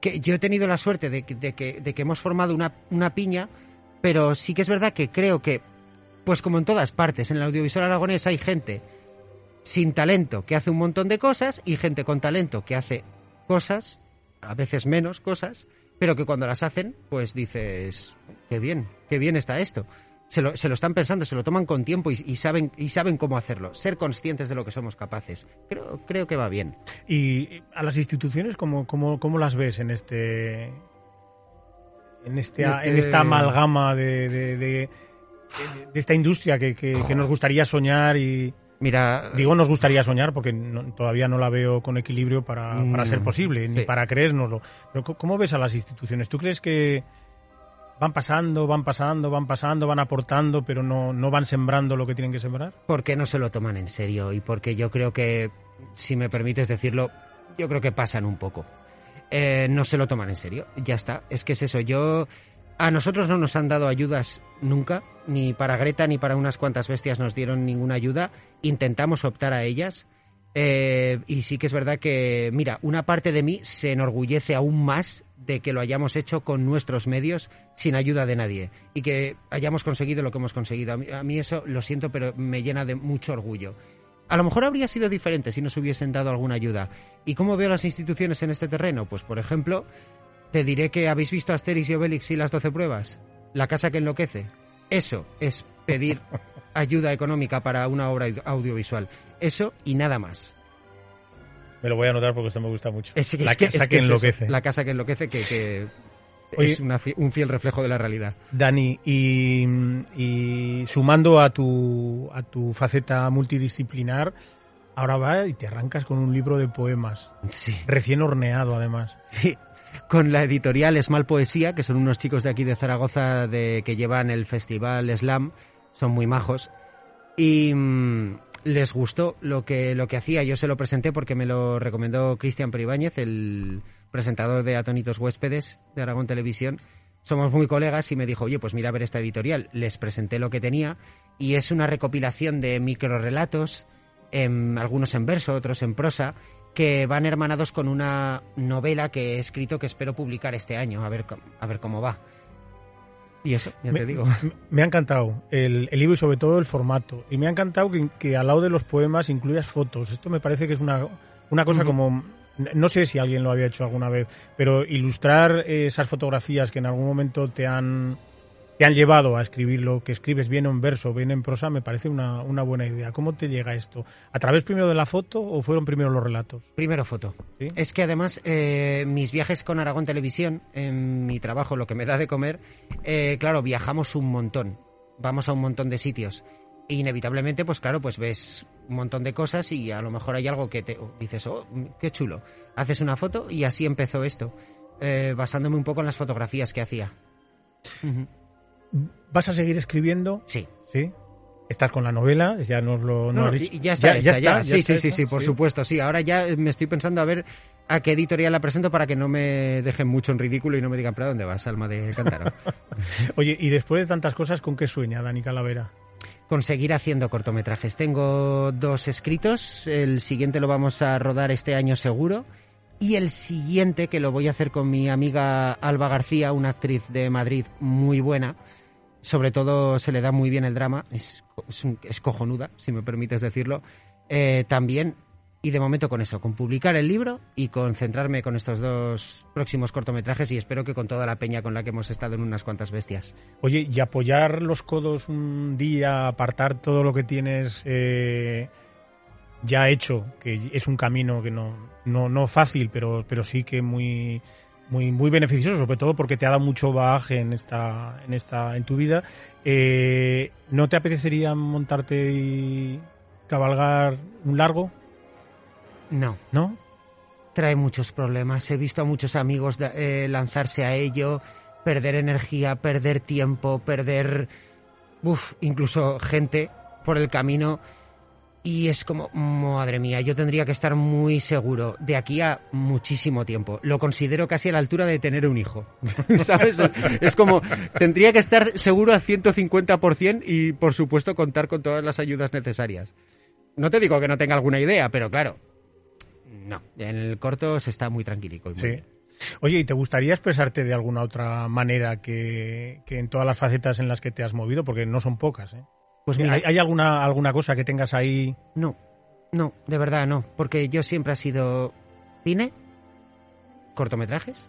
que yo he tenido la suerte de, que- de que, hemos formado una, una piña, pero sí que es verdad que creo que, pues como en todas partes, en el audiovisual aragonés hay gente sin talento que hace un montón de cosas y gente con talento que hace cosas, a veces menos cosas, pero que cuando las hacen, pues dices, qué bien, qué bien está esto. Se lo, se lo están pensando, se lo toman con tiempo y, y saben, y saben cómo hacerlo, ser conscientes de lo que somos capaces. Creo, creo que va bien. Y a las instituciones, ¿cómo, cómo, cómo las ves en este en, este, En este- en esta amalgama de, de, de- de esta industria que, que- que nos gustaría soñar y Mira, digo nos gustaría soñar porque no- todavía no la veo con equilibrio para, para ser Mm, posible ni para creérnoslo. Pero ¿cómo ves a las instituciones? ¿Tú crees que van pasando, van pasando, van pasando, van aportando, pero no, no van sembrando lo que tienen que sembrar? Porque no se lo toman en serio y porque yo creo que, si me permites decirlo, yo creo que pasan un poco. Eh, no se lo toman en serio, ya está. Es que es eso, yo... A nosotros no nos han dado ayudas nunca, ni para Greta ni para unas cuantas bestias nos dieron ninguna ayuda. Intentamos optar a ellas. Eh, y sí que es verdad que, mira, una parte de mí se enorgullece aún más de que lo hayamos hecho con nuestros medios sin ayuda de nadie y que hayamos conseguido lo que hemos conseguido. A mí, a mí eso lo siento, pero me llena de mucho orgullo. A lo mejor habría sido diferente si nos hubiesen dado alguna ayuda. ¿Y cómo veo las instituciones en este terreno? Pues, por ejemplo, te diré que habéis visto Asterix y Obelix y las 12 pruebas. La casa que enloquece. Eso es pedir ayuda económica para una obra audiovisual. Eso y nada más. Me lo voy a anotar porque esto me gusta mucho. Es, la es casa que, que es eso, enloquece. la casa que enloquece, que, que Oye- es una un fiel reflejo de la realidad. Dani, y, y sumando a tu, a tu faceta multidisciplinar, ahora va y te arrancas con un libro de poemas. Sí. Recién horneado, además. Sí, con la editorial Esmal Poesía, que son unos chicos de aquí de Zaragoza de, que llevan el festival Slam, son muy majos. Y mm, les gustó lo que, lo que hacía. Yo se lo presenté porque me lo recomendó Cristian Peribáñez, el presentador de Atónitos Huéspedes de Aragón Televisión. Somos muy colegas y me dijo, oye, pues mira a ver esta editorial. Les presenté lo que tenía y es una recopilación de microrelatos, em, algunos en verso, otros en prosa, que van hermanados con una novela que he escrito que espero publicar este año, a ver, a ver cómo va. Y eso, ya me, te digo. me- ha encantado el, el libro y sobre todo el formato. Y me ha encantado que, que al lado de los poemas incluyas fotos. Esto me parece que es una, una cosa como... No sé si alguien lo había hecho alguna vez, pero ilustrar eh, esas fotografías que en algún momento te han, te han llevado a escribir lo que escribes bien en verso, bien en prosa, me parece una, una buena idea. ¿Cómo te llega esto? ¿A través primero de la foto o fueron primero los relatos? Primero foto. ¿Sí? Es que además eh, mis viajes con Aragón Televisión, en mi trabajo, lo que me da de comer, eh, claro, viajamos un montón. Vamos a un montón de sitios. E inevitablemente, pues claro, pues ves un montón de cosas y a lo mejor hay algo que te oh, dices, oh, qué chulo. Haces una foto y así empezó esto, eh, basándome un poco en las fotografías que hacía. ¿Vas a seguir escribiendo? Sí. ¿Sí? ¿Estás con la novela? Ya nos lo no No, has dicho. ya está, hecha, ya. Sí, está sí, sí, hecha, sí, por supuesto, sí. Ahora ya me estoy pensando a ver a qué editorial la presento para que no me dejen mucho en ridículo y no me digan, ¿pero a dónde vas, alma de cántaro? Oye, y después de tantas cosas, ¿con qué sueña Dani Calavera? Conseguir haciendo cortometrajes. Tengo dos escritos, el siguiente lo vamos a rodar este año seguro. Y el siguiente, que lo voy a hacer con mi amiga Alba García, una actriz de Madrid muy buena. Sobre todo se le da muy bien el drama, es, es, cojonuda, si me permites decirlo. Eh, también, y de momento con eso, con publicar el libro y concentrarme con estos dos próximos cortometrajes y espero que con toda la peña con la que hemos estado en unas cuantas bestias. Oye, y apoyar los codos un día, apartar todo lo que tienes eh, ya hecho, que es un camino que no, no, no fácil, pero, pero sí que muy, muy, muy beneficioso, sobre todo porque te ha dado mucho bagaje en esta, en esta, en tu vida. Eh, ¿No te apetecería montarte y cabalgar un largo? No. ¿No? trae muchos problemas. He visto a muchos amigos eh, lanzarse a ello, perder energía, perder tiempo, perder, uf, incluso gente por el camino. Y es como, madre mía, yo tendría que estar muy seguro de aquí a muchísimo tiempo. Lo considero casi a la altura de tener un hijo. ¿Sabes? Es, como, tendría que estar seguro al 150% y, por supuesto, contar con todas las ayudas necesarias. No te digo que no tenga alguna idea, pero claro, no. En el corto se está muy tranquilico. y muy Sí. bien. Oye, ¿y te gustaría expresarte de alguna otra manera que, que en todas las facetas en las que te has movido? Porque no son pocas, ¿eh? Pues mira, ¿Hay, hay alguna, alguna cosa que tengas ahí? no, no, de verdad no, porque yo siempre ha sido cine, cortometrajes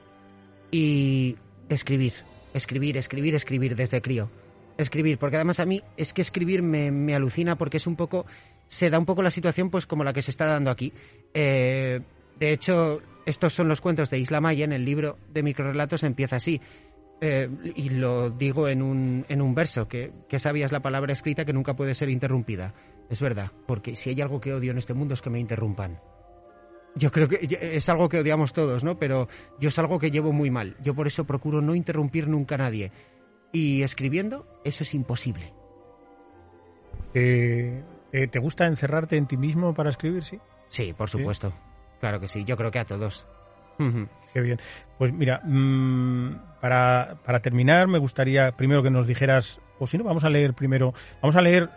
y escribir, escribir, escribir, escribir desde crío. Escribir, porque además a mí es que escribir me, me alucina porque es un poco, se da un poco la situación pues como la que se está dando aquí. Eh, de hecho, estos son los cuentos de Isla Maya, en el libro de microrelatos empieza así. Eh, y lo digo en un, en un verso, que, que sabia es la palabra escrita que nunca puede ser interrumpida. Es verdad, porque si hay algo que odio en este mundo es que me interrumpan. Yo creo que es algo que odiamos todos, ¿no? Pero yo es algo que llevo muy mal. Yo por eso procuro no interrumpir nunca a nadie. Y escribiendo, eso es imposible. Eh, eh, ¿Te gusta encerrarte en ti mismo para escribir? Sí. Sí, por supuesto. Claro que sí, yo creo que a todos. Qué bien. Pues mira, mm, para, para terminar, me gustaría primero que nos dijeras, o si no, vamos a leer primero, vamos a leer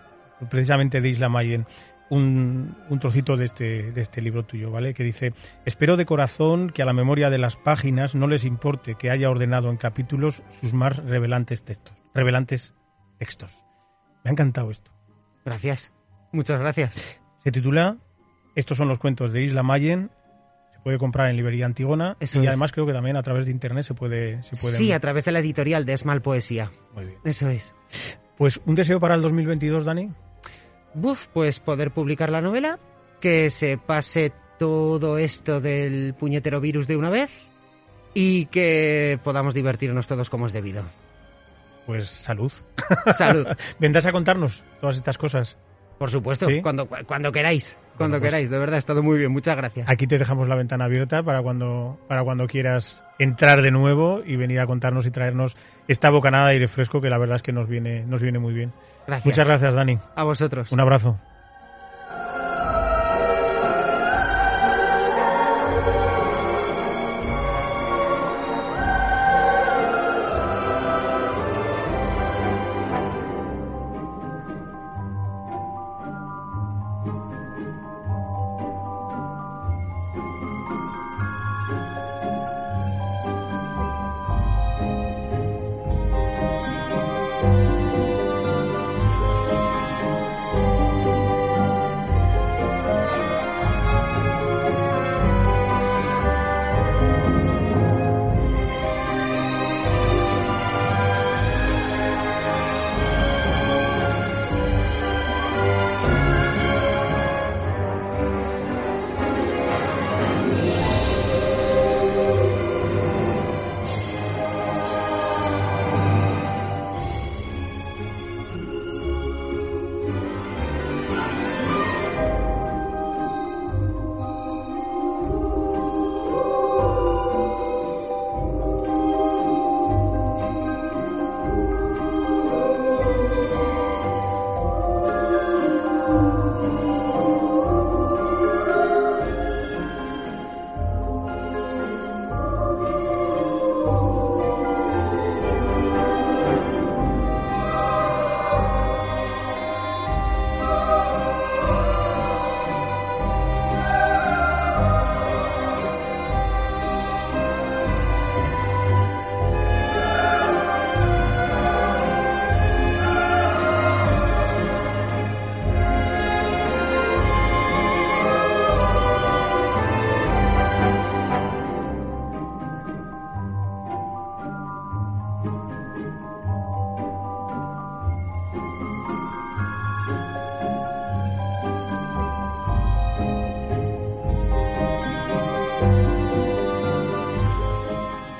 precisamente de Isla Mayen un, un trocito de este, de este libro tuyo, ¿vale? Que dice, espero de corazón que a la memoria de las páginas no les importe que haya ordenado en capítulos sus más revelantes textos. Revelantes textos. Me ha encantado esto. Gracias. Muchas gracias. Se titula Estos son los cuentos de Isla Mayen. Se puede comprar en librería Antigona Eso y es. además creo que también a través de internet se puede se puede Sí, a través de la editorial de Esmal Poesía. Muy bien. Eso es. Pues un deseo para el 2022, Dani. Buf, pues poder publicar la novela, que se pase todo esto del puñetero virus de una vez y que podamos divertirnos todos como es debido. Pues salud. Salud. Vendrás a contarnos todas estas cosas. Por supuesto, Sí. cuando, cuando queráis. Cuando Bueno, pues- queráis, de verdad, ha estado muy bien. Muchas gracias. Aquí te dejamos la ventana abierta para cuando, para cuando quieras entrar de nuevo y venir a contarnos y traernos esta bocanada de aire fresco que la verdad es que nos viene, nos viene muy bien. Gracias. Muchas gracias, Dani. A vosotros. Un abrazo.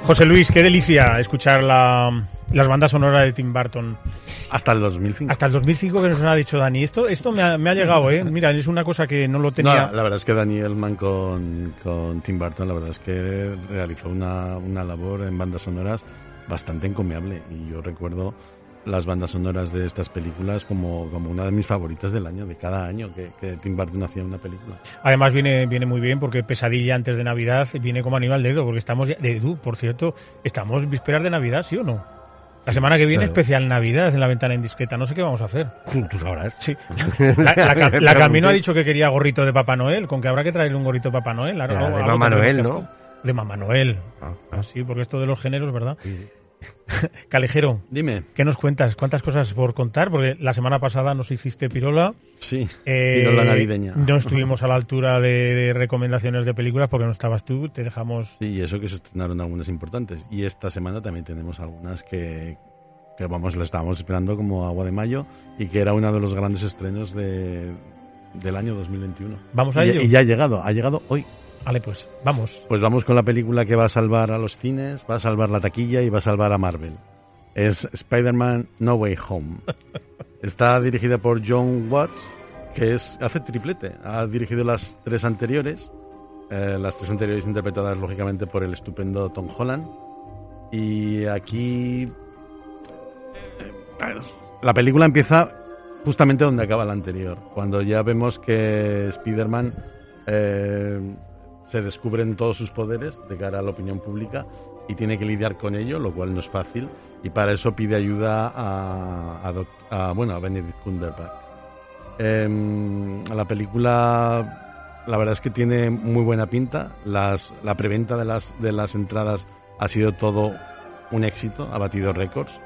José Luis, qué delicia escuchar la, las bandas sonoras de Tim Burton. Hasta el 2005. Hasta el 2005 que nos ha dicho Dani. Esto, esto me, ha, me ha llegado, ¿eh? Mira, es una cosa que no lo No, tenía. la verdad es que Daniel Mann con, con Tim Burton, la verdad es que realizó una, una labor en bandas sonoras bastante encomiable. Y yo recuerdo las bandas sonoras de estas películas como, como una de mis favoritas del año, de cada año que, que Tim Burton hacía una película. Además viene, viene muy bien porque Pesadilla antes de Navidad viene como anillo al dedo, porque estamos ya, de Edu, por cierto, estamos vísperas de Navidad, ¿sí o no? La semana que viene Claro. especial Navidad en la ventana indiscreta, no sé qué vamos a hacer. Tú sabrás. Sí. La, la, Cam- la Camino ha dicho que quería gorrito de Papá Noel, con que habrá que traerle un gorrito de Papá Noel. No, de Mamá Noel, ¿no? De Mamá Noel. Ah, Ah, sí, porque esto de los géneros, ¿verdad? Calejero, Dime. ¿qué nos cuentas? ¿Cuántas cosas por contar? Porque la semana pasada nos hiciste pirola. Sí, Eh, pirola navideña. No estuvimos a la altura de, de recomendaciones de películas porque no estabas tú. Te dejamos. Sí, y eso que se estrenaron algunas importantes. Y esta semana también tenemos algunas que, que vamos, la estábamos esperando como agua de mayo y que era uno de los grandes estrenos de, del año 2021. Vamos a y, ello. Y ya ha llegado, ha llegado hoy. Vale, pues vamos. Pues vamos con la película que va a salvar a los cines, va a salvar la taquilla y va a salvar a Marvel. Es Spider-Man No Way Home. Está dirigida por John Watts, que es hace triplete. Ha dirigido las tres anteriores, eh, las tres anteriores interpretadas lógicamente por el estupendo Tom Holland. Y aquí la película empieza justamente donde acaba la anterior, cuando ya vemos que Spider-Man eh, se descubren todos sus poderes de cara a la opinión pública y tiene que lidiar con ello, lo cual no es fácil, y para eso pide ayuda a, a, a, bueno, a Benedict Cumberbatch. Em, la película, la verdad es que tiene muy buena pinta. Las, la preventa de las, de las entradas ha sido todo un éxito, ha batido récords.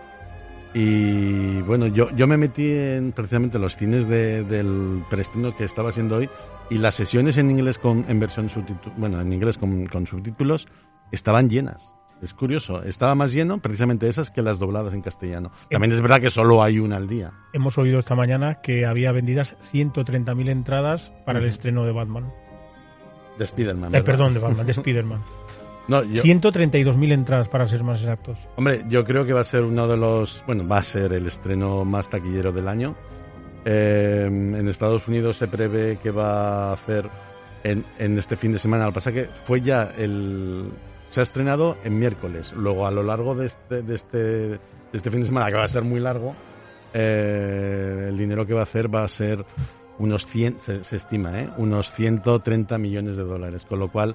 Y bueno, yo, yo me metí en precisamente los cines de- del preestreno que estaba haciendo hoy y las sesiones en inglés con en versión subtitu- bueno, en inglés con, con subtítulos estaban llenas. Es curioso, estaba más lleno precisamente esas que las dobladas en castellano. También es verdad que solo hay una al día. Hemos oído esta mañana que había vendidas 130.000 entradas para el estreno de Batman. De Spider-Man. Eh, perdón, de Batman, de Spider-Man. No, yo- 132.000 entradas para ser más exactos. Hombre, yo creo que va a ser uno de los, bueno, va a ser el estreno más taquillero del año. Eh, en Estados Unidos se prevé que va a hacer en, en este fin de semana. Lo que pasa que fue ya el, se ha estrenado en miércoles. Luego a lo largo de este, de este, de este fin de semana, que va a ser muy largo, eh, el dinero que va a hacer va a ser unos 100, se, se estima, ¿eh? unos 130 millones de dólares. Con lo cual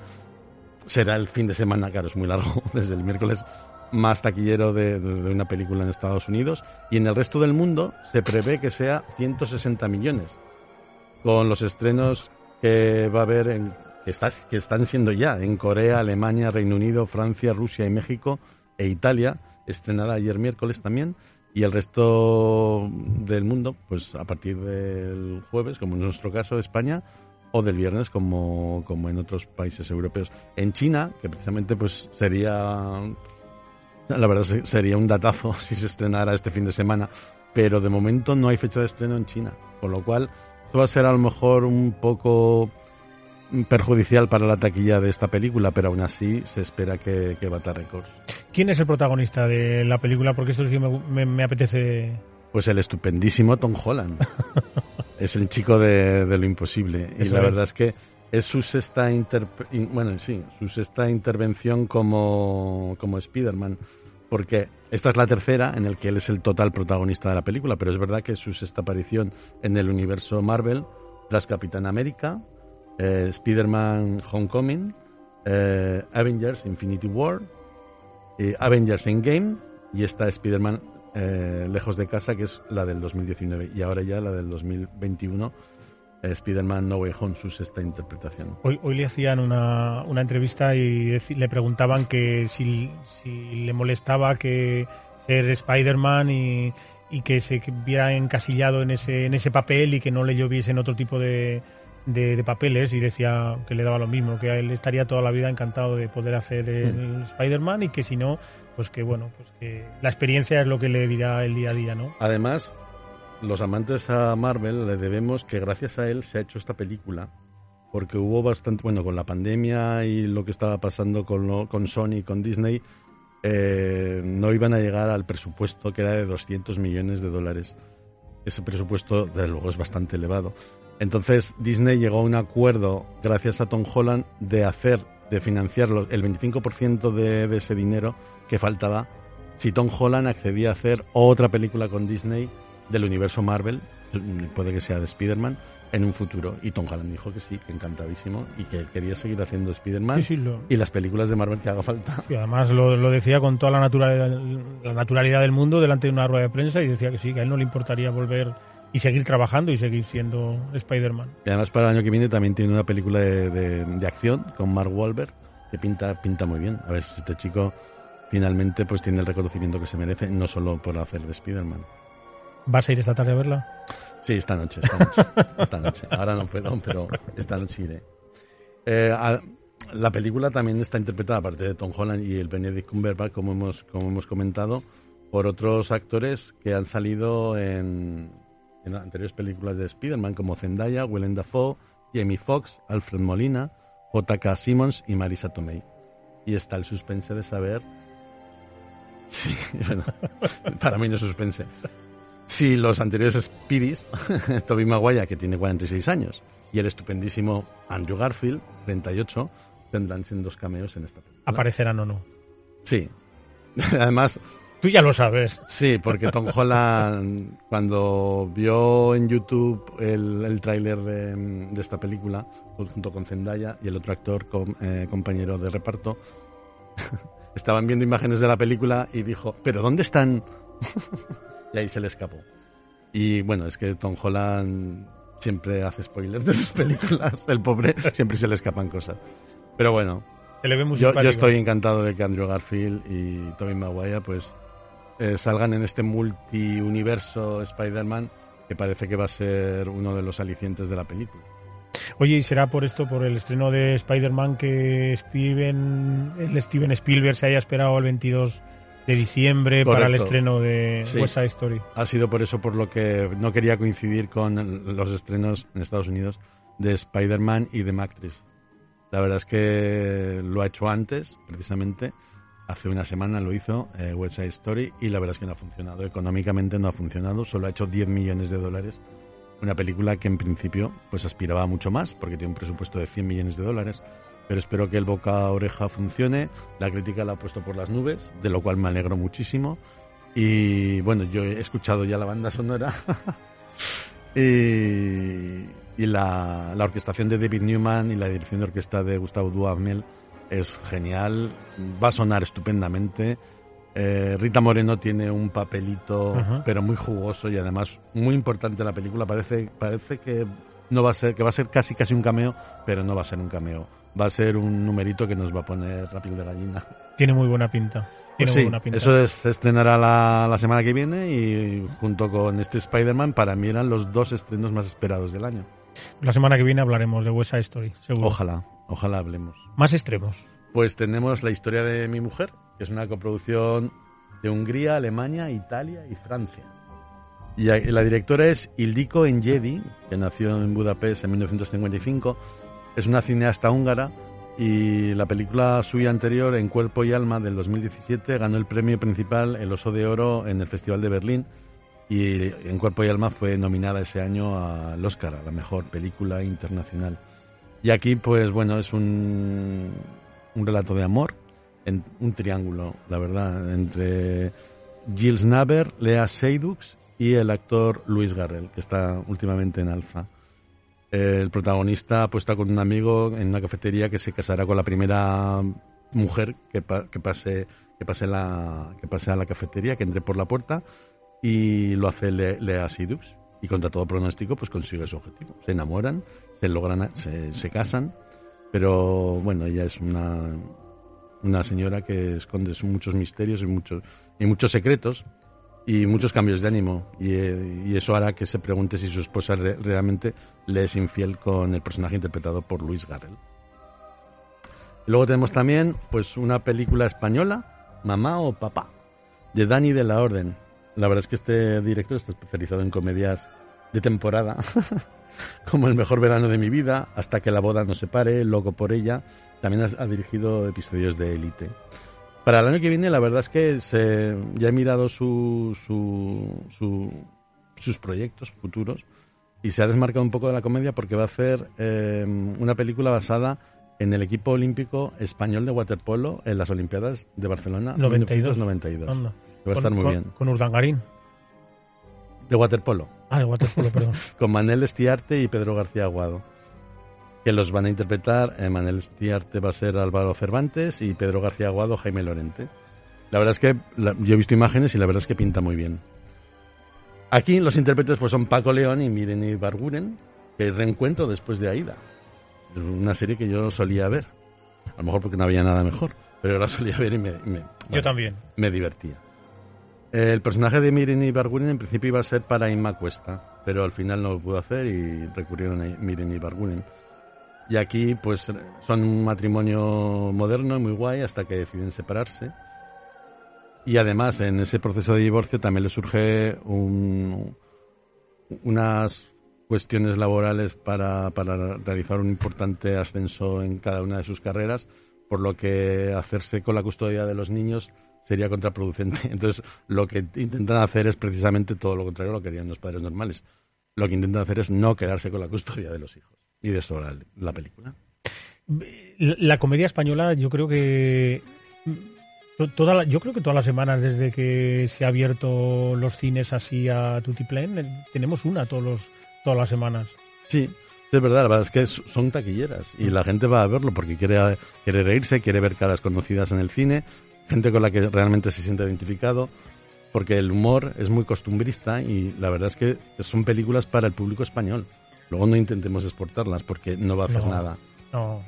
será el fin de semana, claro, es muy largo, desde el miércoles más taquillero de, una película en Estados Unidos. Y en el resto del mundo se prevé que sea 160 millones. Con los estrenos que va a haber, en, que, está- que están siendo ya en Corea, Alemania, Reino Unido, Francia, Rusia y México e Italia, estrenada ayer miércoles también. Y el resto del mundo, pues a partir del jueves, como en nuestro caso, España, o del viernes como, como en otros países europeos. En China, que precisamente pues sería, la verdad se- sería un datazo si se estrenara este fin de semana, pero de momento no hay fecha de estreno en China, con lo cual esto va a ser a lo mejor un poco perjudicial para la taquilla de esta película, pero aún así se espera que, que bata récords. ¿Quién es el protagonista de la película? Porque esto sí me- me apetece. Pues el estupendísimo Tom Holland. es el chico de, de lo imposible. Y la es. verdad es que es su sexta bueno, sí, su sexta intervención como, como Spider-Man. Porque esta es la tercera en el que él es el total protagonista de la película, pero es verdad que es su sexta aparición en el universo Marvel, tras Capitán América, eh, Spider-Man Homecoming, eh, Avengers Infinity War, eh, Avengers Endgame y esta Spider-Man eh, Lejos de Casa, que es la del 2019, y ahora ya la del 2021, eh, Spider-Man No Way Home, su sexta interpretación. Hoy, hoy le hacían una, una entrevista y le preguntaban que si, si le molestaba que ser Spider-Man y, y que se viera encasillado en ese, en ese papel y que no le lloviesen otro tipo de, de, de papeles y decía que le daba lo mismo, que a él estaría toda la vida encantado de poder hacer el Spider-Man y que si no, pues que bueno, pues que la experiencia es lo que le dirá el día a día, ¿no? Además, los amantes a Marvel le debemos que gracias a él se ha hecho esta película, porque hubo bastante, bueno, con la pandemia y lo que estaba pasando con, lo- con Sony y con Disney, eh, no iban a llegar al presupuesto que era de 200 millones de dólares. Ese presupuesto, desde luego, es bastante elevado. Entonces, Disney llegó a un acuerdo, gracias a Tom Holland, de hacer, de financiar el 25% de, de ese dinero que faltaba si Tom Holland accedía a hacer otra película con Disney del universo Marvel, puede que sea de Spider-Man, en un futuro. Y Tom Holland dijo que sí, que encantadísimo, y que él quería seguir haciendo Spider-Man Sí, sí, lo- y las películas de Marvel que haga falta. Y además lo, lo decía con toda la naturalidad, la naturalidad del mundo delante de una rueda de prensa y decía que sí, que a él no le importaría volver y seguir trabajando y seguir siendo Spider-Man. Y además para el año que viene también tiene una película de, de- de acción con Mark Wahlberg que pinta, pinta muy bien. A ver si este chico finalmente pues tiene el reconocimiento que se merece, no solo por hacer de Spider-Man. ¿Vas a ir esta tarde a verla? Sí, esta noche, esta noche, esta noche. Ahora no puedo, pero esta noche iré. Eh, a- la película también está interpretada, aparte de Tom Holland y el Benedict Cumberbatch, como hemos, como hemos comentado, por otros actores que han salido en, en anteriores películas de Spider-Man, como Zendaya, Willem Dafoe, Jamie Foxx, Alfred Molina, J.K. Simmons y Marisa Tomei. Y está el suspense de saber... Sí, bueno, para mí no es suspense. Si los anteriores Speedies, Tobey Maguire, que tiene 46 años, y el estupendísimo Andrew Garfield, 38, tendrán dos cameos en esta película. ¿Aparecerán o no? Sí. Además, Tú ya lo sabes. Sí, porque Tom Holland, cuando vio en YouTube el, el tráiler de, de esta película, junto con Zendaya y el otro actor, com- eh, compañero de reparto, estaban viendo imágenes de la película y dijo, ¿pero dónde están? y ahí se le escapó. Y bueno, es que Tom Holland siempre hace spoilers de sus películas. El pobre siempre se le escapan cosas. Pero bueno, yo, estoy encantado de que Andrew Garfield y Tobey Maguire pues eh, salgan en este multiuniverso Spider-Man que parece que va a ser uno de los alicientes de la película. Oye, ¿y será por esto, por el estreno de Spider-Man, que Steven, el Steven Spielberg se haya esperado el 22 de diciembre para el estreno de Sí. West Side Story? Ha sido por eso por lo que no quería coincidir con los estrenos en Estados Unidos de Spider-Man y de Matrix. La verdad es que lo ha hecho antes, precisamente. Hace una semana lo hizo eh, West Side Story y la verdad es que no ha funcionado. Económicamente no ha funcionado, solo ha hecho 10 millones de dólares. Una película que en principio pues aspiraba a mucho más porque tiene un presupuesto de 100 millones de dólares. Pero espero que el boca oreja funcione. La crítica la ha puesto por las nubes, de lo cual me alegro muchísimo. Y bueno, yo he escuchado ya la banda sonora. y y la, la orquestación de David Newman y la dirección de orquesta de Gustavo Duhamel es genial. Va a sonar estupendamente. Eh, Rita Moreno tiene un papelito, Ajá. pero muy jugoso y además muy importante en la película. Parece, parece que no va a ser, que va a ser casi casi un cameo, pero no va a ser un cameo. Va a ser un numerito que nos va a poner la piel de gallina. Tiene muy buena pinta. Tiene Pues muy sí, buena pinta. eso es- se estrenará la, la semana que viene y junto con este Spider-Man para mí eran los dos estrenos más esperados del año. La semana que viene hablaremos de West Side Story, seguro. Ojalá, ojalá hablemos. Más extremos. Pues tenemos la historia de mi mujer, que es una coproducción de Hungría, Alemania, Italia y Francia. Y la directora es Ildiko Enjedi, que nació en Budapest en 1955. Es una cineasta húngara y la película suya anterior, En Cuerpo y Alma, del 2017, ganó el premio principal, el Oso de Oro, en el Festival de Berlín. Y En Cuerpo y Alma fue nominada ese año al Oscar, a la mejor película internacional. Y aquí, pues bueno, es un, un relato de amor, en un triángulo, la verdad, entre Gilles Naber, Lea Seydoux y el actor Luis Garrel, que está últimamente en alza. El protagonista pues, está con un amigo en una cafetería que se casará con la primera mujer que, pa- que pase que pase la que pase a la cafetería, que entre por la puerta y lo hace Le- Lea Seydoux y contra todo pronóstico pues consigue su objetivo. Se enamoran, se logran se, se casan, pero bueno, ella es una una señora que esconde muchos misterios y muchos y muchos secretos y muchos cambios de ánimo y, eh, y eso hará que se pregunte si su esposa re- realmente le es infiel con el personaje interpretado por Luis Garrel. Luego tenemos también pues una película española, Mamá o Papá, de Dani de la Orden. La verdad es que este director está especializado en comedias de temporada, como El mejor verano de mi vida, Hasta que la boda nos separe, Loco por ella. También ha, ha dirigido episodios de Élite. Para el año que viene, la verdad es que se- ya he mirado su, su- su- sus proyectos futuros y se ha desmarcado un poco de la comedia porque va a hacer eh, una película basada en el equipo olímpico español de waterpolo en las Olimpiadas de Barcelona 92. 1992. Anda. Que va a estar muy bien. Con Urdangarín. De waterpolo. Ah, de waterpolo, perdón. con Manel Estiarte y Pedro García Aguado. Que los van a interpretar. eh, Manel Estiarte va a ser Álvaro Cervantes y Pedro García Aguado Jaime Lorente. La verdad es que la- yo he visto imágenes y la verdad es que pinta muy bien. Aquí los intérpretes pues son Paco León y Mireni Barguren, que reencuentro después de Aida. Una serie que yo solía ver. A lo mejor porque no había nada mejor, pero la solía ver y me, me- bueno, también. me divertía. El personaje de Mireni Barguren en principio iba a ser para Inma Cuesta, pero al final no lo pudo hacer y recurrieron a Mireni Barguren. Y aquí pues son un matrimonio moderno, muy guay, hasta que deciden separarse. Y además en ese proceso de divorcio también le surge un- unas cuestiones laborales para, para realizar un importante ascenso en cada una de sus carreras, por lo que hacerse con la custodia de los niños sería contraproducente. Entonces, lo que intentan hacer es precisamente todo lo contrario a lo que harían los padres normales. Lo que intentan hacer es no quedarse con la custodia de los hijos. Y de eso la- la película. La comedia española, yo creo que To- Toda la- yo creo que todas las semanas desde que se ha abierto los cines así a Tutiplén, eh, tenemos una todos los, todas las semanas. Sí, es verdad, la verdad es que son taquilleras y la gente va a verlo porque quiere, quiere reírse, quiere ver caras conocidas en el cine, gente con la que realmente se siente identificado, porque el humor es muy costumbrista y la verdad es que son películas para el público español. Luego no intentemos exportarlas porque no va a hacer No. nada. No.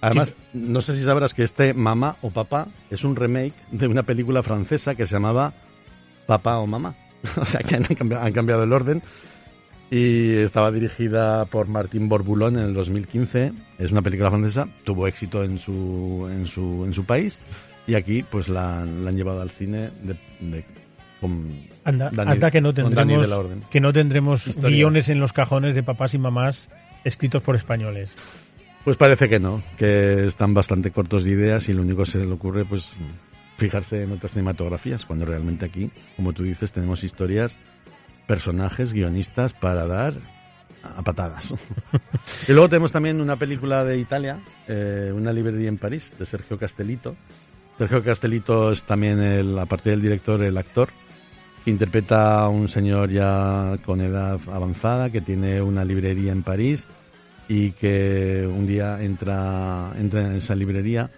Además, no sé si sabrás que este Mamá o Papá es un remake de una película francesa que se llamaba Papá o Mamá. o sea, que han cambiado, han cambiado el orden. Y estaba dirigida por Martín Borbulón en el 2015. Es una película francesa, tuvo éxito en su, en su, en su país. Y aquí, pues la, la han llevado al cine de, de- con Anda, Dani- anda que no tendremos de la Orden. que no tendremos Historias. guiones en los cajones de papás y mamás escritos por españoles. Pues parece que no, que están bastante cortos de ideas y lo único que se le ocurre pues fijarse en otras cinematografías, cuando realmente aquí, como tú dices, tenemos historias, personajes, guionistas para dar a patadas. y luego tenemos también una película de Italia, eh, Una librería en París, de Sergio Castellito. Sergio Castellito es también, el, aparte del director, el actor, que interpreta a un señor ya con edad avanzada, que tiene una librería en París y que un día entra, entra en esa librería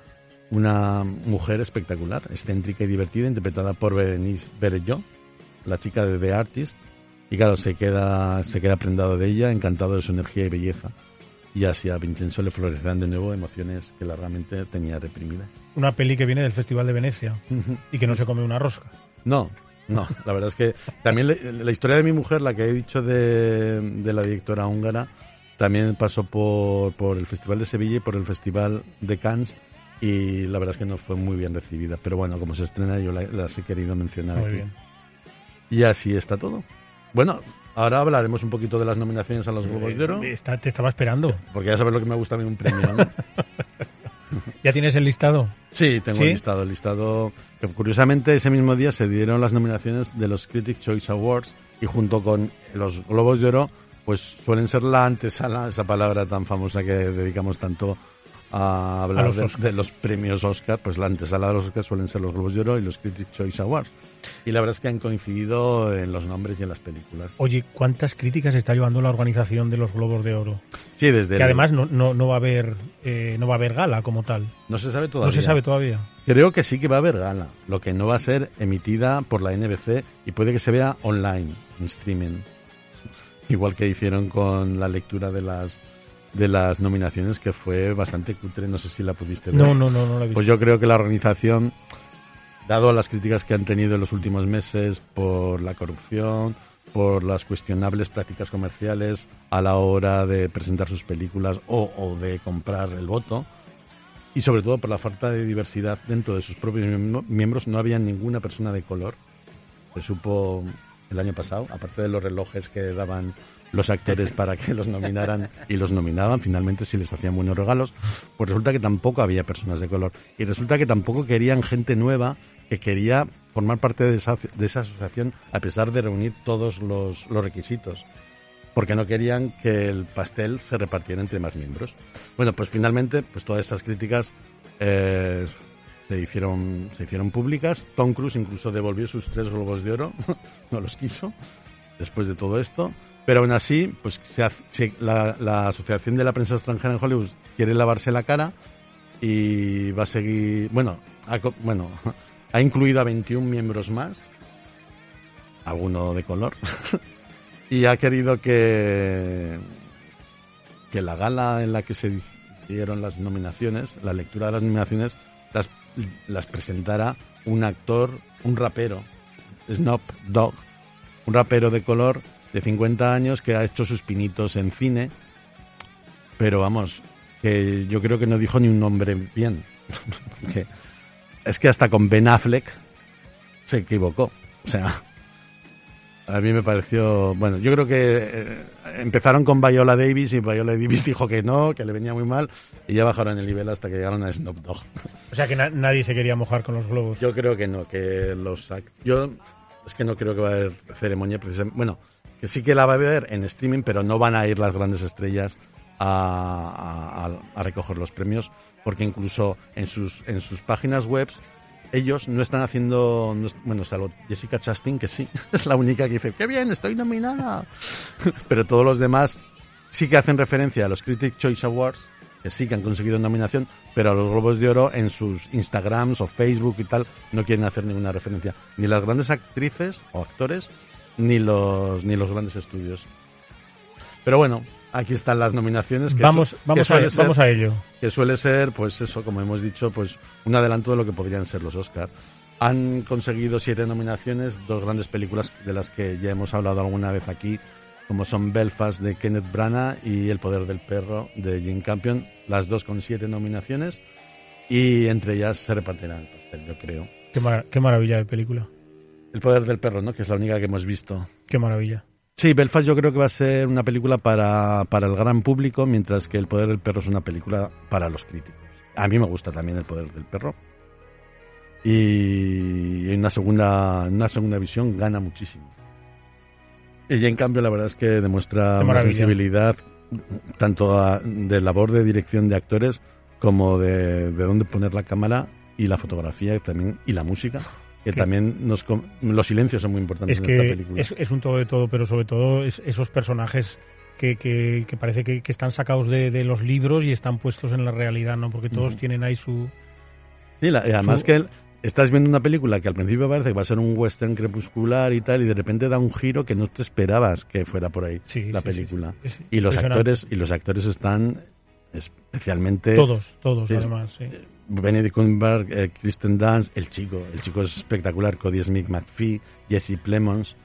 una mujer espectacular, excéntrica y divertida, interpretada por Berenice Berelló, la chica de The Artist, y claro, se queda, se queda prendado de ella, encantado de su energía y belleza. Y así a Vincenzo le florecerán de nuevo emociones que largamente tenía reprimidas. Una peli que viene del Festival de Venecia y que no se come una rosca. No, no, la verdad es que también le- la historia de mi mujer, la que he dicho de, de la directora húngara, también pasó por, por el Festival de Sevilla y por el Festival de Cannes y la verdad es que no fue muy bien recibida. Pero bueno, como se estrena yo la- las he querido mencionar Muy aquí. bien. Y así está todo. Bueno, ahora hablaremos un poquito de las nominaciones a los Globos de Oro. Está- te estaba esperando. Porque ya sabes lo que me gusta a mí un premio, ¿no? ¿Ya tienes el listado? Sí, tengo ¿Sí? el listado. El listado. que curiosamente, ese mismo día se dieron las nominaciones de los Critic Choice Awards y junto con los Globos de Oro, pues suelen ser la antesala, esa palabra tan famosa que dedicamos tanto a hablar A los de, los premios Oscar, pues la antesala de los Oscar suelen ser los Globos de Oro y los Critic Choice Awards. Y la verdad es que han coincidido en los nombres y en las películas. Oye, ¿cuántas críticas está llevando la organización de los Globos de Oro? Sí, desde Que el- además no, no, no va a haber eh, no va a haber gala como tal. No se sabe todavía. No se sabe todavía. Creo que sí que va a haber gala, lo que no va a ser emitida por la NBC y puede que se vea online, en streaming. Igual que hicieron con la lectura de las de las nominaciones que fue bastante cutre, no sé si la pudiste ver. No, no, no, no la he visto. Pues yo creo que la organización, dado las críticas que han tenido en los últimos meses por la corrupción, por las cuestionables prácticas comerciales a la hora de presentar sus películas o, o de comprar el voto, y sobre todo por la falta de diversidad dentro de sus propios miembro- miembros, no había ninguna persona de color. Se supo el año pasado, aparte de los relojes que daban los actores para que los nominaran y los nominaban, finalmente si les hacían buenos regalos, pues resulta que tampoco había personas de color. Y resulta que tampoco querían gente nueva que quería formar parte de esa, de esa asociación a pesar de reunir todos los, los requisitos porque no querían que el pastel se repartiera entre más miembros. Bueno, pues finalmente, pues todas estas críticas eh, se hicieron se hicieron públicas. Tom Cruise incluso devolvió sus tres globos de oro, no los quiso después de todo esto. Pero aún así, pues se hace- la, Asociación de la Prensa Extranjera en Hollywood quiere lavarse la cara y va a seguir, bueno, ha, bueno, ha incluido a 21 miembros más, alguno de color, y ha querido que, que la gala en la que se dieron las nominaciones, la lectura de las nominaciones, las, las presentara un actor, un rapero, Snoop Dogg, un rapero de color de 50 años que ha hecho sus pinitos en cine, pero vamos, que yo creo que no dijo ni un nombre bien. Porque es que hasta con Ben Affleck se equivocó. O sea, a mí me pareció, bueno, yo creo que eh, empezaron con Viola Davis y Viola Davis dijo que no, que le venía muy mal y ya bajaron el nivel hasta que llegaron a Snoop Dogg. O sea que na- nadie se quería mojar con los globos. Yo creo que no, que los yo es que no creo que va a haber ceremonia precisamente, bueno, que sí que la va a haber en streaming, pero no van a ir las grandes estrellas a, a- a- recoger los premios, porque incluso en sus en sus páginas web ellos no están haciendo, no bueno, salvo Jessica Chastain, que sí, es la única que dice, qué bien, estoy nominada. Pero todos los demás sí que hacen referencia a los Critic Choice Awards, que sí que han conseguido nominación, pero a los Globos de Oro en sus Instagrams o Facebook y tal no quieren hacer ninguna referencia. Ni las grandes actrices o actores, ni los, ni los grandes estudios. Pero bueno, aquí están las nominaciones. Que Vamos- su- que vamos a- ser- vamos a ello. Que suele ser, pues eso, como hemos dicho, pues un adelanto de lo que podrían ser los Oscar. Han conseguido siete nominaciones, dos grandes películas de las que ya hemos hablado alguna vez aquí, como son Belfast de Kenneth Branagh y El poder del perro de Jane Campion, las dos con siete nominaciones y entre ellas se repartirán el pastel, yo creo. Qué, mara- qué maravilla de película. El poder del perro, ¿no? Que es la única que hemos visto. Qué maravilla. Sí, Belfast yo creo que va a ser una película para, para el gran público, mientras que El Poder del Perro es una película para los críticos. A mí me gusta también El Poder del Perro. Y en una segunda, en una segunda visión gana muchísimo. Ella, en cambio, la verdad es que demuestra una sensibilidad tanto a- de labor de dirección de actores como de, de dónde poner la cámara y la fotografía también y la música que también nos los silencios son muy importantes Es en esta película es, es un todo de todo, pero sobre todo es- esos personajes que, que, que parece que, que están sacados de, de los libros y están puestos en la realidad, ¿no? Porque todos tienen ahí su... Sí, la- y además Su- que el- estás viendo una película que al principio parece que va a ser un western crepuscular y tal, y de repente da un giro que no te esperabas que fuera por ahí Sí, la sí, película. sí. Y los actores y los actores están especialmente Todos, todos, además, sí. Benedict Cumberbatch, eh, Kristen Dunst, el chico, el chico es espectacular, Cody Smith McPhee, Jesse Plemons.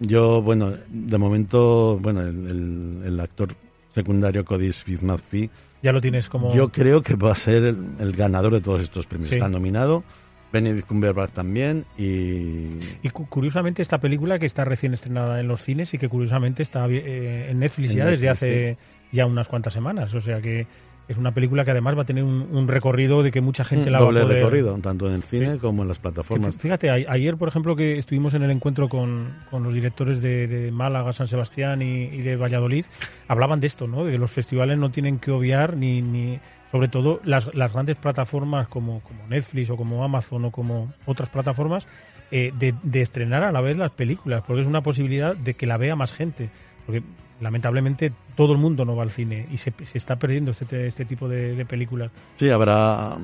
Yo, bueno, de momento, bueno, el, el- el actor secundario Cody Smith McPhee, Ya lo tienes como... yo creo que va a ser el, el ganador de todos estos premios. Sí. Está nominado, Benedict Cumberbatch también y Y cu- curiosamente esta película que está recién estrenada en los cines y que curiosamente está eh, en Netflix En ya desde hace ya unas cuantas semanas. O sea que es una película que además va a tener un, un recorrido de que mucha gente la doble va a poder... recorrido, tanto en el cine como en las plataformas. fí- Fíjate, a- ayer, por ejemplo, que estuvimos en el encuentro con, con los directores de, de Málaga, San Sebastián y, y de Valladolid, hablaban de esto, ¿no? De que los festivales no tienen que obviar ni, ni sobre todo las, las grandes plataformas como, como Netflix o como Amazon o como otras plataformas, eh, de, de estrenar a la vez las películas, porque es una posibilidad de que la vea más gente. Porque lamentablemente todo el mundo no va al cine y se, se está perdiendo este, este tipo de, de películas. Sí, habrá,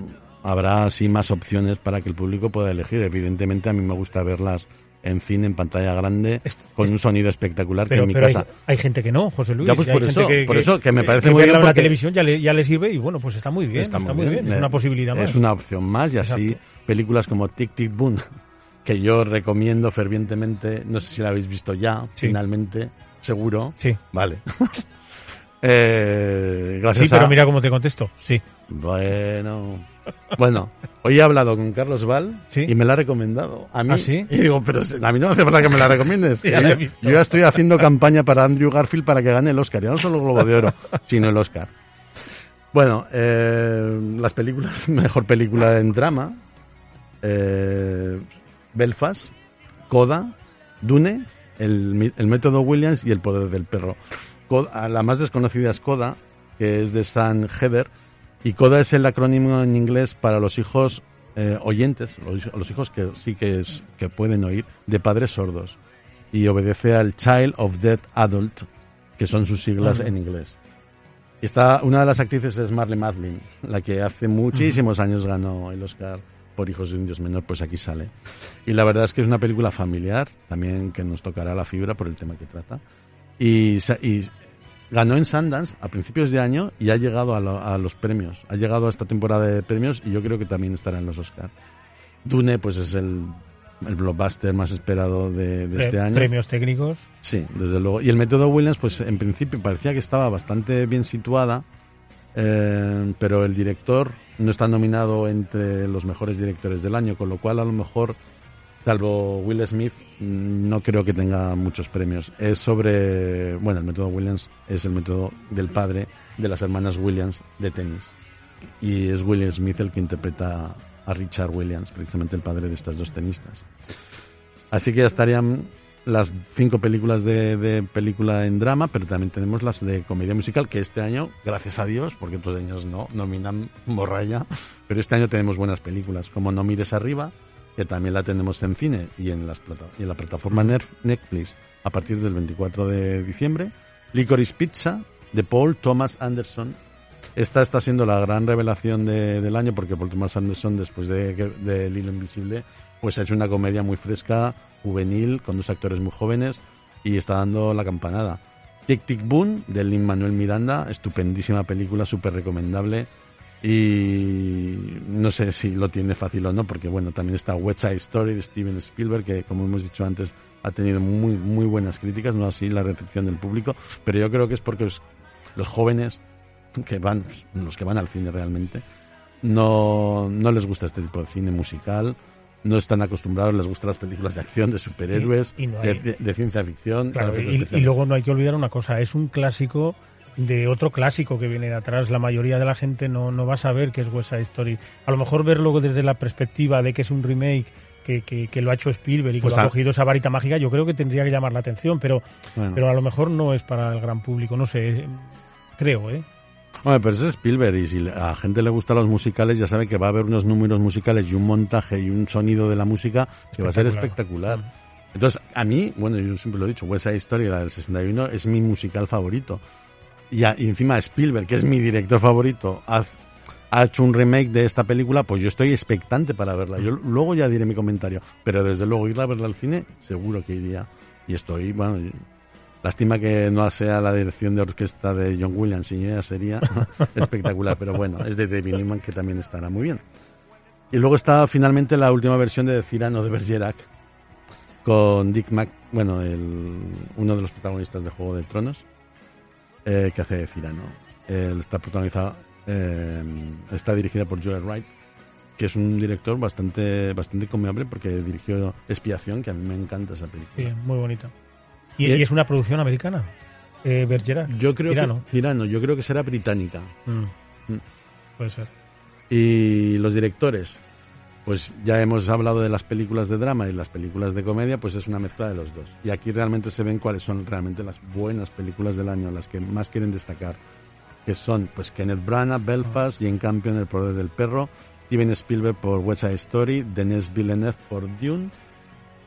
habrá así más opciones para que el público pueda elegir. Evidentemente a mí me gusta verlas en cine, en pantalla grande, con un sonido espectacular que Pero, en mi pero casa. hay, hay gente que no, José Luis. Ya, pues y hay por gente eso- por eso que me parece muy verla bien en la porque- televisión ya le, ya le sirve y bueno, pues está muy bien. Está, muy bien. Es Eh, una posibilidad más. Es una opción más y así Exacto. películas como Tic Tic Boom, que yo recomiendo fervientemente, no sé si la habéis visto ya, Sí. finalmente, seguro. Sí. Vale. eh, gracias Sí, pero a- mira cómo te contesto. Sí. Bueno, bueno, hoy he hablado con Carlos Val y me la ha recomendado. A mí, ¿Ah, sí? Y digo, pero a mí no hace falta que me la recomiendes. Sí, ya yo ya estoy haciendo campaña para Andrew Garfield para que gane el Oscar. Ya no solo el Globo de Oro, sino el Oscar. Bueno, eh, las películas, mejor película en drama, eh, Belfast, Coda, Dune, el, el método Williams y el poder del perro. Coda- la más desconocida es Coda, que es de San Heather, y Coda es el acrónimo en inglés para los hijos eh, oyentes, los, los hijos que sí que, es- que pueden oír, de padres sordos. Y obedece al Child of Dead Adult, que son sus siglas en inglés. Está, una de las actrices es Marley Matlin, la que hace muchísimos años ganó el Oscar por Hijos de Indios Menor, pues aquí sale. Y la verdad es que es una película familiar, también que nos tocará la fibra por el tema que trata. Y, y ganó en Sundance a principios de año y ha llegado a, lo- a los premios. Ha llegado a esta temporada de premios y yo creo que también estará en los Oscar. Dune, pues es el, el blockbuster más esperado de, de este año. Premios técnicos. Sí, desde luego. Y el método Williams, pues en principio parecía que estaba bastante bien situada, eh, pero el director no está nominado entre los mejores directores del año, con lo cual a lo mejor, salvo Will Smith, mm, no creo que tenga muchos premios. Es sobre, bueno, el método Williams es el método del padre de las hermanas Williams de tenis. Y es Will Smith el que interpreta a Richard Williams, precisamente el padre de estas dos tenistas. Así que ya estarían las cinco películas de, de película en drama, pero también tenemos las de comedia musical, que este año, gracias a Dios, porque otros años no, nominan borralla, pero este año tenemos buenas películas, como No mires arriba, que también la tenemos en cine y en, las plata- y en la plataforma Netflix a partir del 24 de diciembre. Licorice Pizza, de Paul Thomas Anderson. Esta está siendo la gran revelación de- del año porque Paul Thomas Anderson, después de, de El Invisible, pues hecho una comedia muy fresca, juvenil, con dos actores muy jóvenes y está dando la campanada. Tic Tic Boom, de Lin Manuel Miranda, estupendísima película, súper recomendable. Y no sé si lo tiene fácil o no, porque bueno, también está West Side Story de Steven Spielberg, que como hemos dicho antes, ha tenido muy, muy buenas críticas, no así la recepción del público, pero yo creo que es porque los, los jóvenes que van, los que van al cine realmente, no, no les gusta este tipo de cine musical, no están acostumbrados, les gustan las películas de acción, de superhéroes, Y- y no hay- de, de ciencia ficción. Claro, y, luego no hay que olvidar una cosa, es un clásico de otro clásico que viene de atrás. La mayoría de la gente no, no va a saber qué es West Side Story. A lo mejor verlo desde la perspectiva de que es un remake que, que, que lo ha hecho Spielberg y que Pues lo ha cogido esa varita mágica, yo creo que tendría que llamar la atención, pero, Bueno. pero a lo mejor no es para el gran público, no sé, creo, ¿eh? Bueno, pero es Spielberg y si a la gente le gustan los musicales ya sabe que va a haber unos números musicales y un montaje y un sonido de la música que va a ser espectacular. Entonces, a mí, bueno, yo siempre lo he dicho, West Side Story, la del 61, es mi musical favorito. Y, a- y encima Spielberg, que es mi director favorito, ha, ha hecho un remake de esta película, pues yo estoy expectante para verla. Yo luego ya diré mi comentario, pero desde luego ir a verla al cine, seguro que iría. Y estoy, bueno, lástima que no sea la dirección de orquesta de John Williams, si ya sería espectacular, pero bueno, es de David Newman que también estará muy bien. Y luego está finalmente la última versión de Cyrano de Bergerac con Dick Mac, bueno, el, uno de los protagonistas de Juego de Tronos, eh, que hace de Cyrano. Él está protagonizada, eh, está dirigida por Joel Wright, que es un director bastante bastante confiable porque dirigió Expiación, que a mí me encanta esa película. Sí, muy bonita. Y, es una producción americana, eh, Bergerac. Yo creo Tirano. que Cyrano, yo creo que será británica. Mm. Mm. Puede ser. Y los directores, pues ya hemos hablado de las películas de drama y las películas de comedia, pues es una mezcla de los dos. Y aquí realmente se ven cuáles son realmente las buenas películas del año, las que más quieren destacar, que son pues Kenneth Branagh, Belfast y en cambio en El Poder del Perro, Steven Spielberg por West Side Story, Denis Villeneuve por Dune.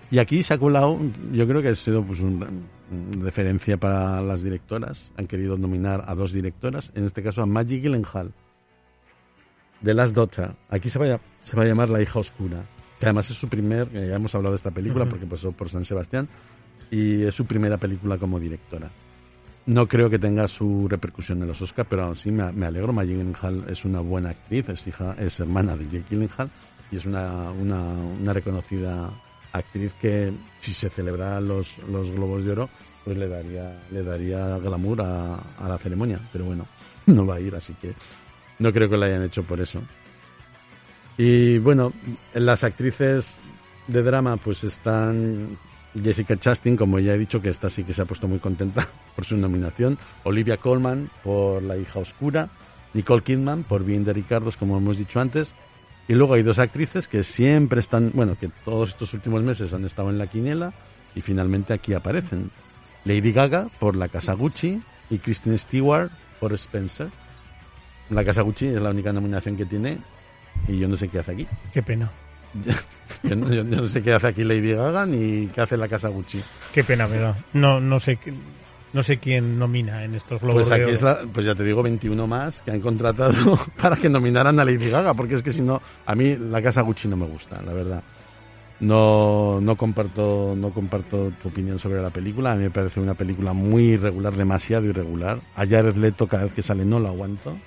Y aquí se ha colado, yo creo que ha sido pues un, un referencia para las directoras. Han querido nominar a dos directoras, en este caso a Maggie Gyllenhaal The Last Daughter. Aquí se va, a, se va a llamar La hija oscura. Que además es su primer, que ya hemos hablado de esta película porque pasó por San Sebastián, y es su primera película como directora. No creo que tenga su repercusión en los Oscars, pero aún sí me, me alegro. Maggie Gyllenhaal es una buena actriz, es hija, es hermana de Jake Gyllenhaal y es una, una, una reconocida actriz que si se celebraran los, los Globos de Oro, pues le daría, le daría glamour a, la ceremonia. Pero bueno, no va a ir, así que no creo que lo hayan hecho por eso. Y bueno, las actrices de drama pues están Jessica Chastain, como ya he dicho, que esta sí que se ha puesto muy contenta por su nominación. Olivia Colman por La hija oscura. Nicole Kidman por Bien de Ricardos, como hemos dicho antes. Y luego hay dos actrices que siempre están, bueno, que todos estos últimos meses han estado en la quiniela y finalmente aquí aparecen. Lady Gaga por La Casa Gucci y Kristen Stewart por Spencer. La Casa Gucci es la única nominación que tiene y yo no sé qué hace aquí. Qué pena. Yo no, yo no sé qué hace aquí Lady Gaga ni qué hace la Casa Gucci. Qué pena me da. No, no sé qué- no sé quién nomina en estos globos Pues de aquí Oro. es la, pues ya te digo, 21 más que han contratado para que nominaran a Lady Gaga, porque es que si no, a mí la Casa Gucci no me gusta, la verdad. No, no comparto, no comparto tu opinión sobre la película. A mí me parece una película muy irregular, demasiado irregular. A Jared Leto cada vez que sale no lo aguanto.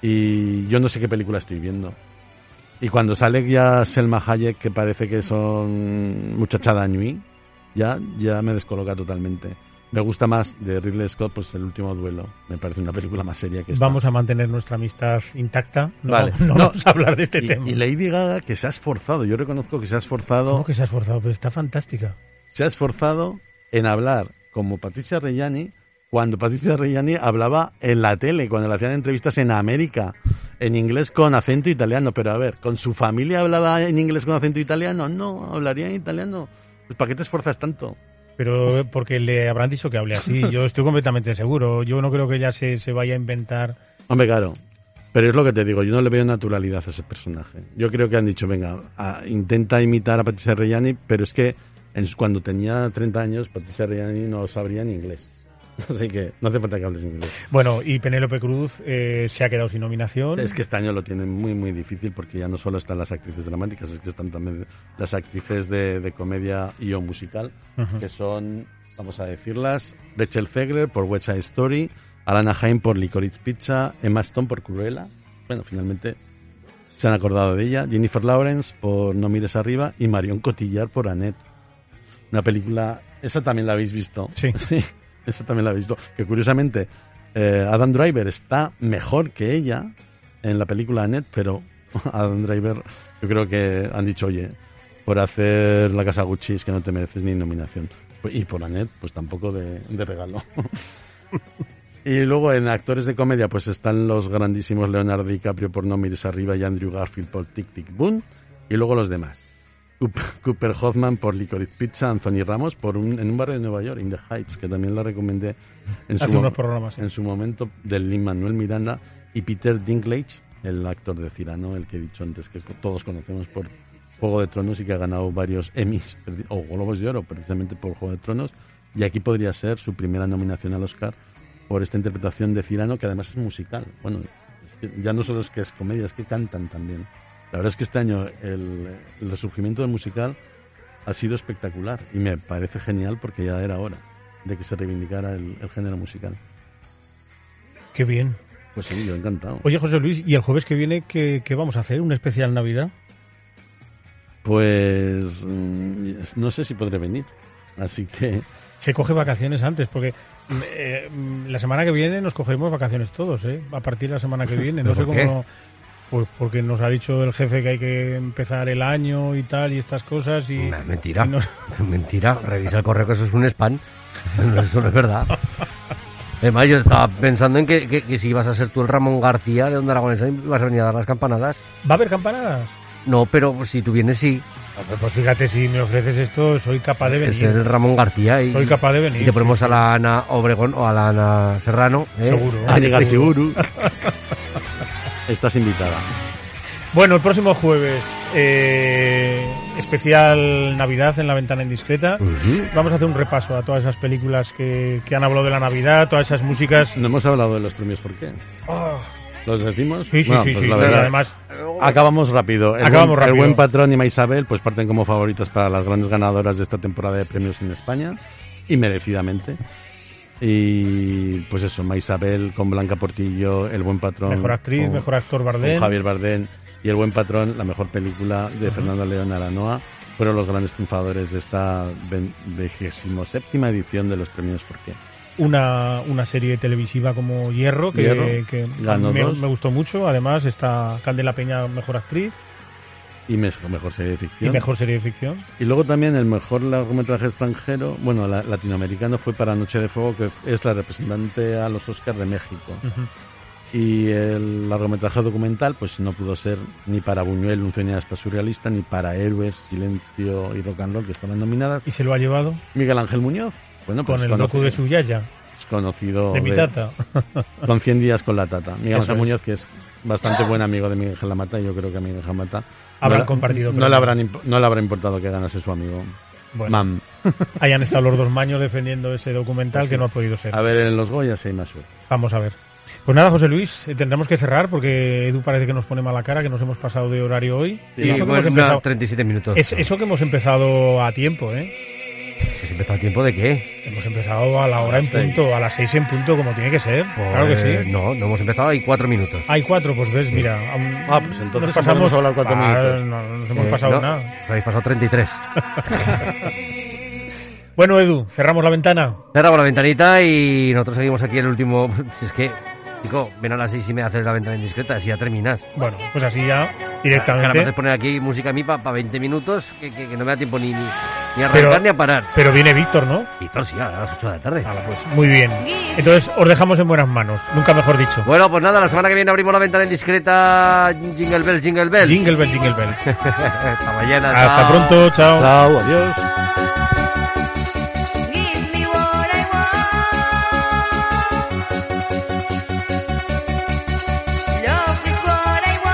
Y yo no sé qué película estoy viendo. Y cuando sale ya Selma Hayek, que parece que son muchachada Nui, ya, ya me descoloca totalmente. Me gusta más de Ridley Scott, pues El último duelo. Me parece una película más seria que esta. Vamos a mantener nuestra amistad intacta. No, Vale. no No. vamos a hablar de este y, tema. y Lady Gaga, que se ha esforzado, yo reconozco que se ha esforzado, ¿Cómo que se ha esforzado? Pero está fantástica. se ha esforzado en hablar como Patricia Reggiani cuando Patricia Reggiani hablaba en la tele, cuando le hacían entrevistas en América, en inglés con acento italiano. Pero a ver, ¿con su familia hablaba en inglés con acento italiano? No, hablaría en italiano. Pues ¿Para qué te esfuerzas tanto? Pero porque le habrán dicho que hable así. Yo estoy completamente seguro. Yo no creo que ella se, se vaya a inventar. Hombre, claro. Pero es lo que te digo, yo no le veo naturalidad a ese personaje. Yo creo que han dicho, venga, a- intenta imitar a Patricia Reggiani, pero es que en cuando tenía 30 años, Patricia Reggiani no sabría ni inglés. Así que no hace falta que hables inglés. Bueno, y Penélope Cruz eh, se ha quedado sin nominación. Es que este año lo tienen muy, muy difícil porque ya no solo están las actrices dramáticas, es que están también las actrices de, de comedia y o musical, que son, vamos a decirlas, Rachel Zegler por West Side Story, Alana Haim por Licorice Pizza, Emma Stone por Cruella, bueno, finalmente se han acordado de ella, Jennifer Lawrence por No mires arriba y Marion Cotillard por Annette. Una película, esa también la habéis visto. Sí. Sí, esa también la habéis visto. Que curiosamente, eh, Adam Driver está mejor que ella en la película Annette, pero Adam Driver, yo creo que han dicho, oye, por hacer la casa Gucci es que no te mereces ni nominación. Y por Annette, pues tampoco de, de regalo. y luego en actores de comedia, pues están los grandísimos Leonardo DiCaprio por No mires arriba y Andrew Garfield por Tic Tic Boom. Y luego los demás. Cooper- Hoffman por Licorice Pizza, Anthony Ramos por un, en un barrio de Nueva York, In the Heights, que también la recomendé en su, Hace unos programas, sí. en su momento, del Lin Manuel Miranda y Peter Dinklage, el actor de Cyrano, el que he dicho antes que todos conocemos por Juego de Tronos y que ha ganado varios Emmys o Globos de Oro precisamente por Juego de Tronos. Y aquí podría ser su primera nominación al Oscar por esta interpretación de Cyrano, que además es musical. Bueno, ya no solo es que es comedia, es que cantan también. La verdad es que este año el, el resurgimiento del musical ha sido espectacular y me parece genial porque ya era hora de que se reivindicara el, el género musical. Qué bien. Pues sí, yo encantado. Oye, José Luis, ¿y el jueves que viene qué, qué vamos a hacer? ¿Un especial Navidad? Pues mm, no sé si podré venir. Así que Se coge vacaciones antes, porque mm, eh, mm, la semana que viene nos cogeremos vacaciones todos, ¿eh? A partir de la semana que viene. No ¿Pero sé cómo... Pues porque nos ha dicho el jefe que hay que empezar el año y tal y estas cosas y... Nah, mentira. y no- Mentira. Revisa el correo que eso es un spam. Eso no es verdad. Además, yo estaba pensando en que, que- que si ibas a ser tú el Ramón García de Onda Aragonesa y vas a venir a dar las campanadas. ¿Va a haber campanadas? No, pero si tú vienes, sí. Pues fíjate, si me ofreces esto, soy capaz de Es venir. el Ramón García. Y, Soy capaz de venir, Y te ponemos sí, a la Ana Obregón o a la Ana Serrano. ¿eh? Seguro. Ani Sí. Estás invitada. Bueno, el próximo jueves, eh, especial Navidad en la ventana indiscreta. Ujú. Vamos a hacer un repaso a todas esas películas que, que han hablado de la Navidad, todas esas músicas. No hemos hablado de los premios, ¿por qué? ¿Los decimos? Sí, sí, Bueno, sí, pues sí, la verdad, además- Acabamos rápido. El, Acabamos buen, el rápido. buen patrón y Maisabel pues parten como favoritas para las grandes ganadoras de esta temporada de premios en España y merecidamente. Y pues eso, Maisabel con Blanca Portillo, El buen patrón. Mejor actriz, con- mejor actor Bardem. Javier Bardem y El buen patrón, la mejor película de Fernando León Aranoa, fueron los grandes triunfadores de esta vigésimo séptima edición de los premios ¿Por qué? Una, una serie televisiva como Hierro, que, Hierro, que ganó me, me gustó mucho. Además está Candela Peña, mejor actriz Y mejor, serie de y ficción. mejor serie de ficción. Y luego también el mejor largometraje extranjero, bueno, la- latinoamericano fue para Noche de Fuego, que es la representante a los Oscars de México. Ujú. Y el largometraje documental, pues no pudo ser ni para Buñuel, un cineasta surrealista, ni para Héroes, Silencio y Rock and Roll, que estaban nominadas. Y se lo ha llevado Miguel Ángel Muñoz, bueno, pues con el docu de su yaya, es conocido de mi tata. con 100 días con la tata. Miguel Ángel. Muñoz, que es bastante buen amigo de Miguel Ángel Lamata, y yo creo que a Miguel Ángel Lamata Habrán no, le- compartido no, le habrán, imp- no le habrá importado que ganase su amigo. Bueno. Mam. Han estado los dos maños defendiendo ese documental Pues sí. que no ha podido ser. A ver, en los Goya sí hay más suerte. Vamos a ver. Pues nada, José Luis, eh, tendremos que cerrar porque Edu parece que nos pone mala cara, que nos hemos pasado de horario hoy. Y eso, que bueno, hemos empezado, 37 minutos. es- eso que hemos empezado a tiempo, ¿eh? ¿Has empezado a tiempo de qué? Hemos empezado a la hora en seis. punto, a las seis en punto, como tiene que ser. claro que Pues, sí. No, no hemos empezado, hay cuatro minutos. Hay cuatro, pues ves, mira. aún- Ah, pues entonces nos pasamos podemos hablar cuatro Ah, minutos. No, no nos hemos Eh, pasado no, nada. Os habéis pasado 33. Bueno, Edu, cerramos la ventana. Cerramos la ventanita y nosotros seguimos aquí el último. Es que, chico, ven a las seis y me haces la ventana indiscreta, así ya terminas. Bueno, pues así ya, Que ahora me directamente. haces poner aquí música a mí para 20 minutos, que, que- que no me da tiempo ni, ni, ni a Pero- arrancar ni a parar. Pero viene Víctor, ¿no? Todo, sí, a las 8 de la tarde. Hala, pues muy bien. Entonces os dejamos en buenas manos, nunca mejor dicho. Bueno, pues nada, la semana que viene abrimos la ventana indiscreta. Jingle Bell, Jingle Bell. Jingle bell, jingle bell. Hasta mañana. Hasta chao. pronto, chao. Chao, adiós.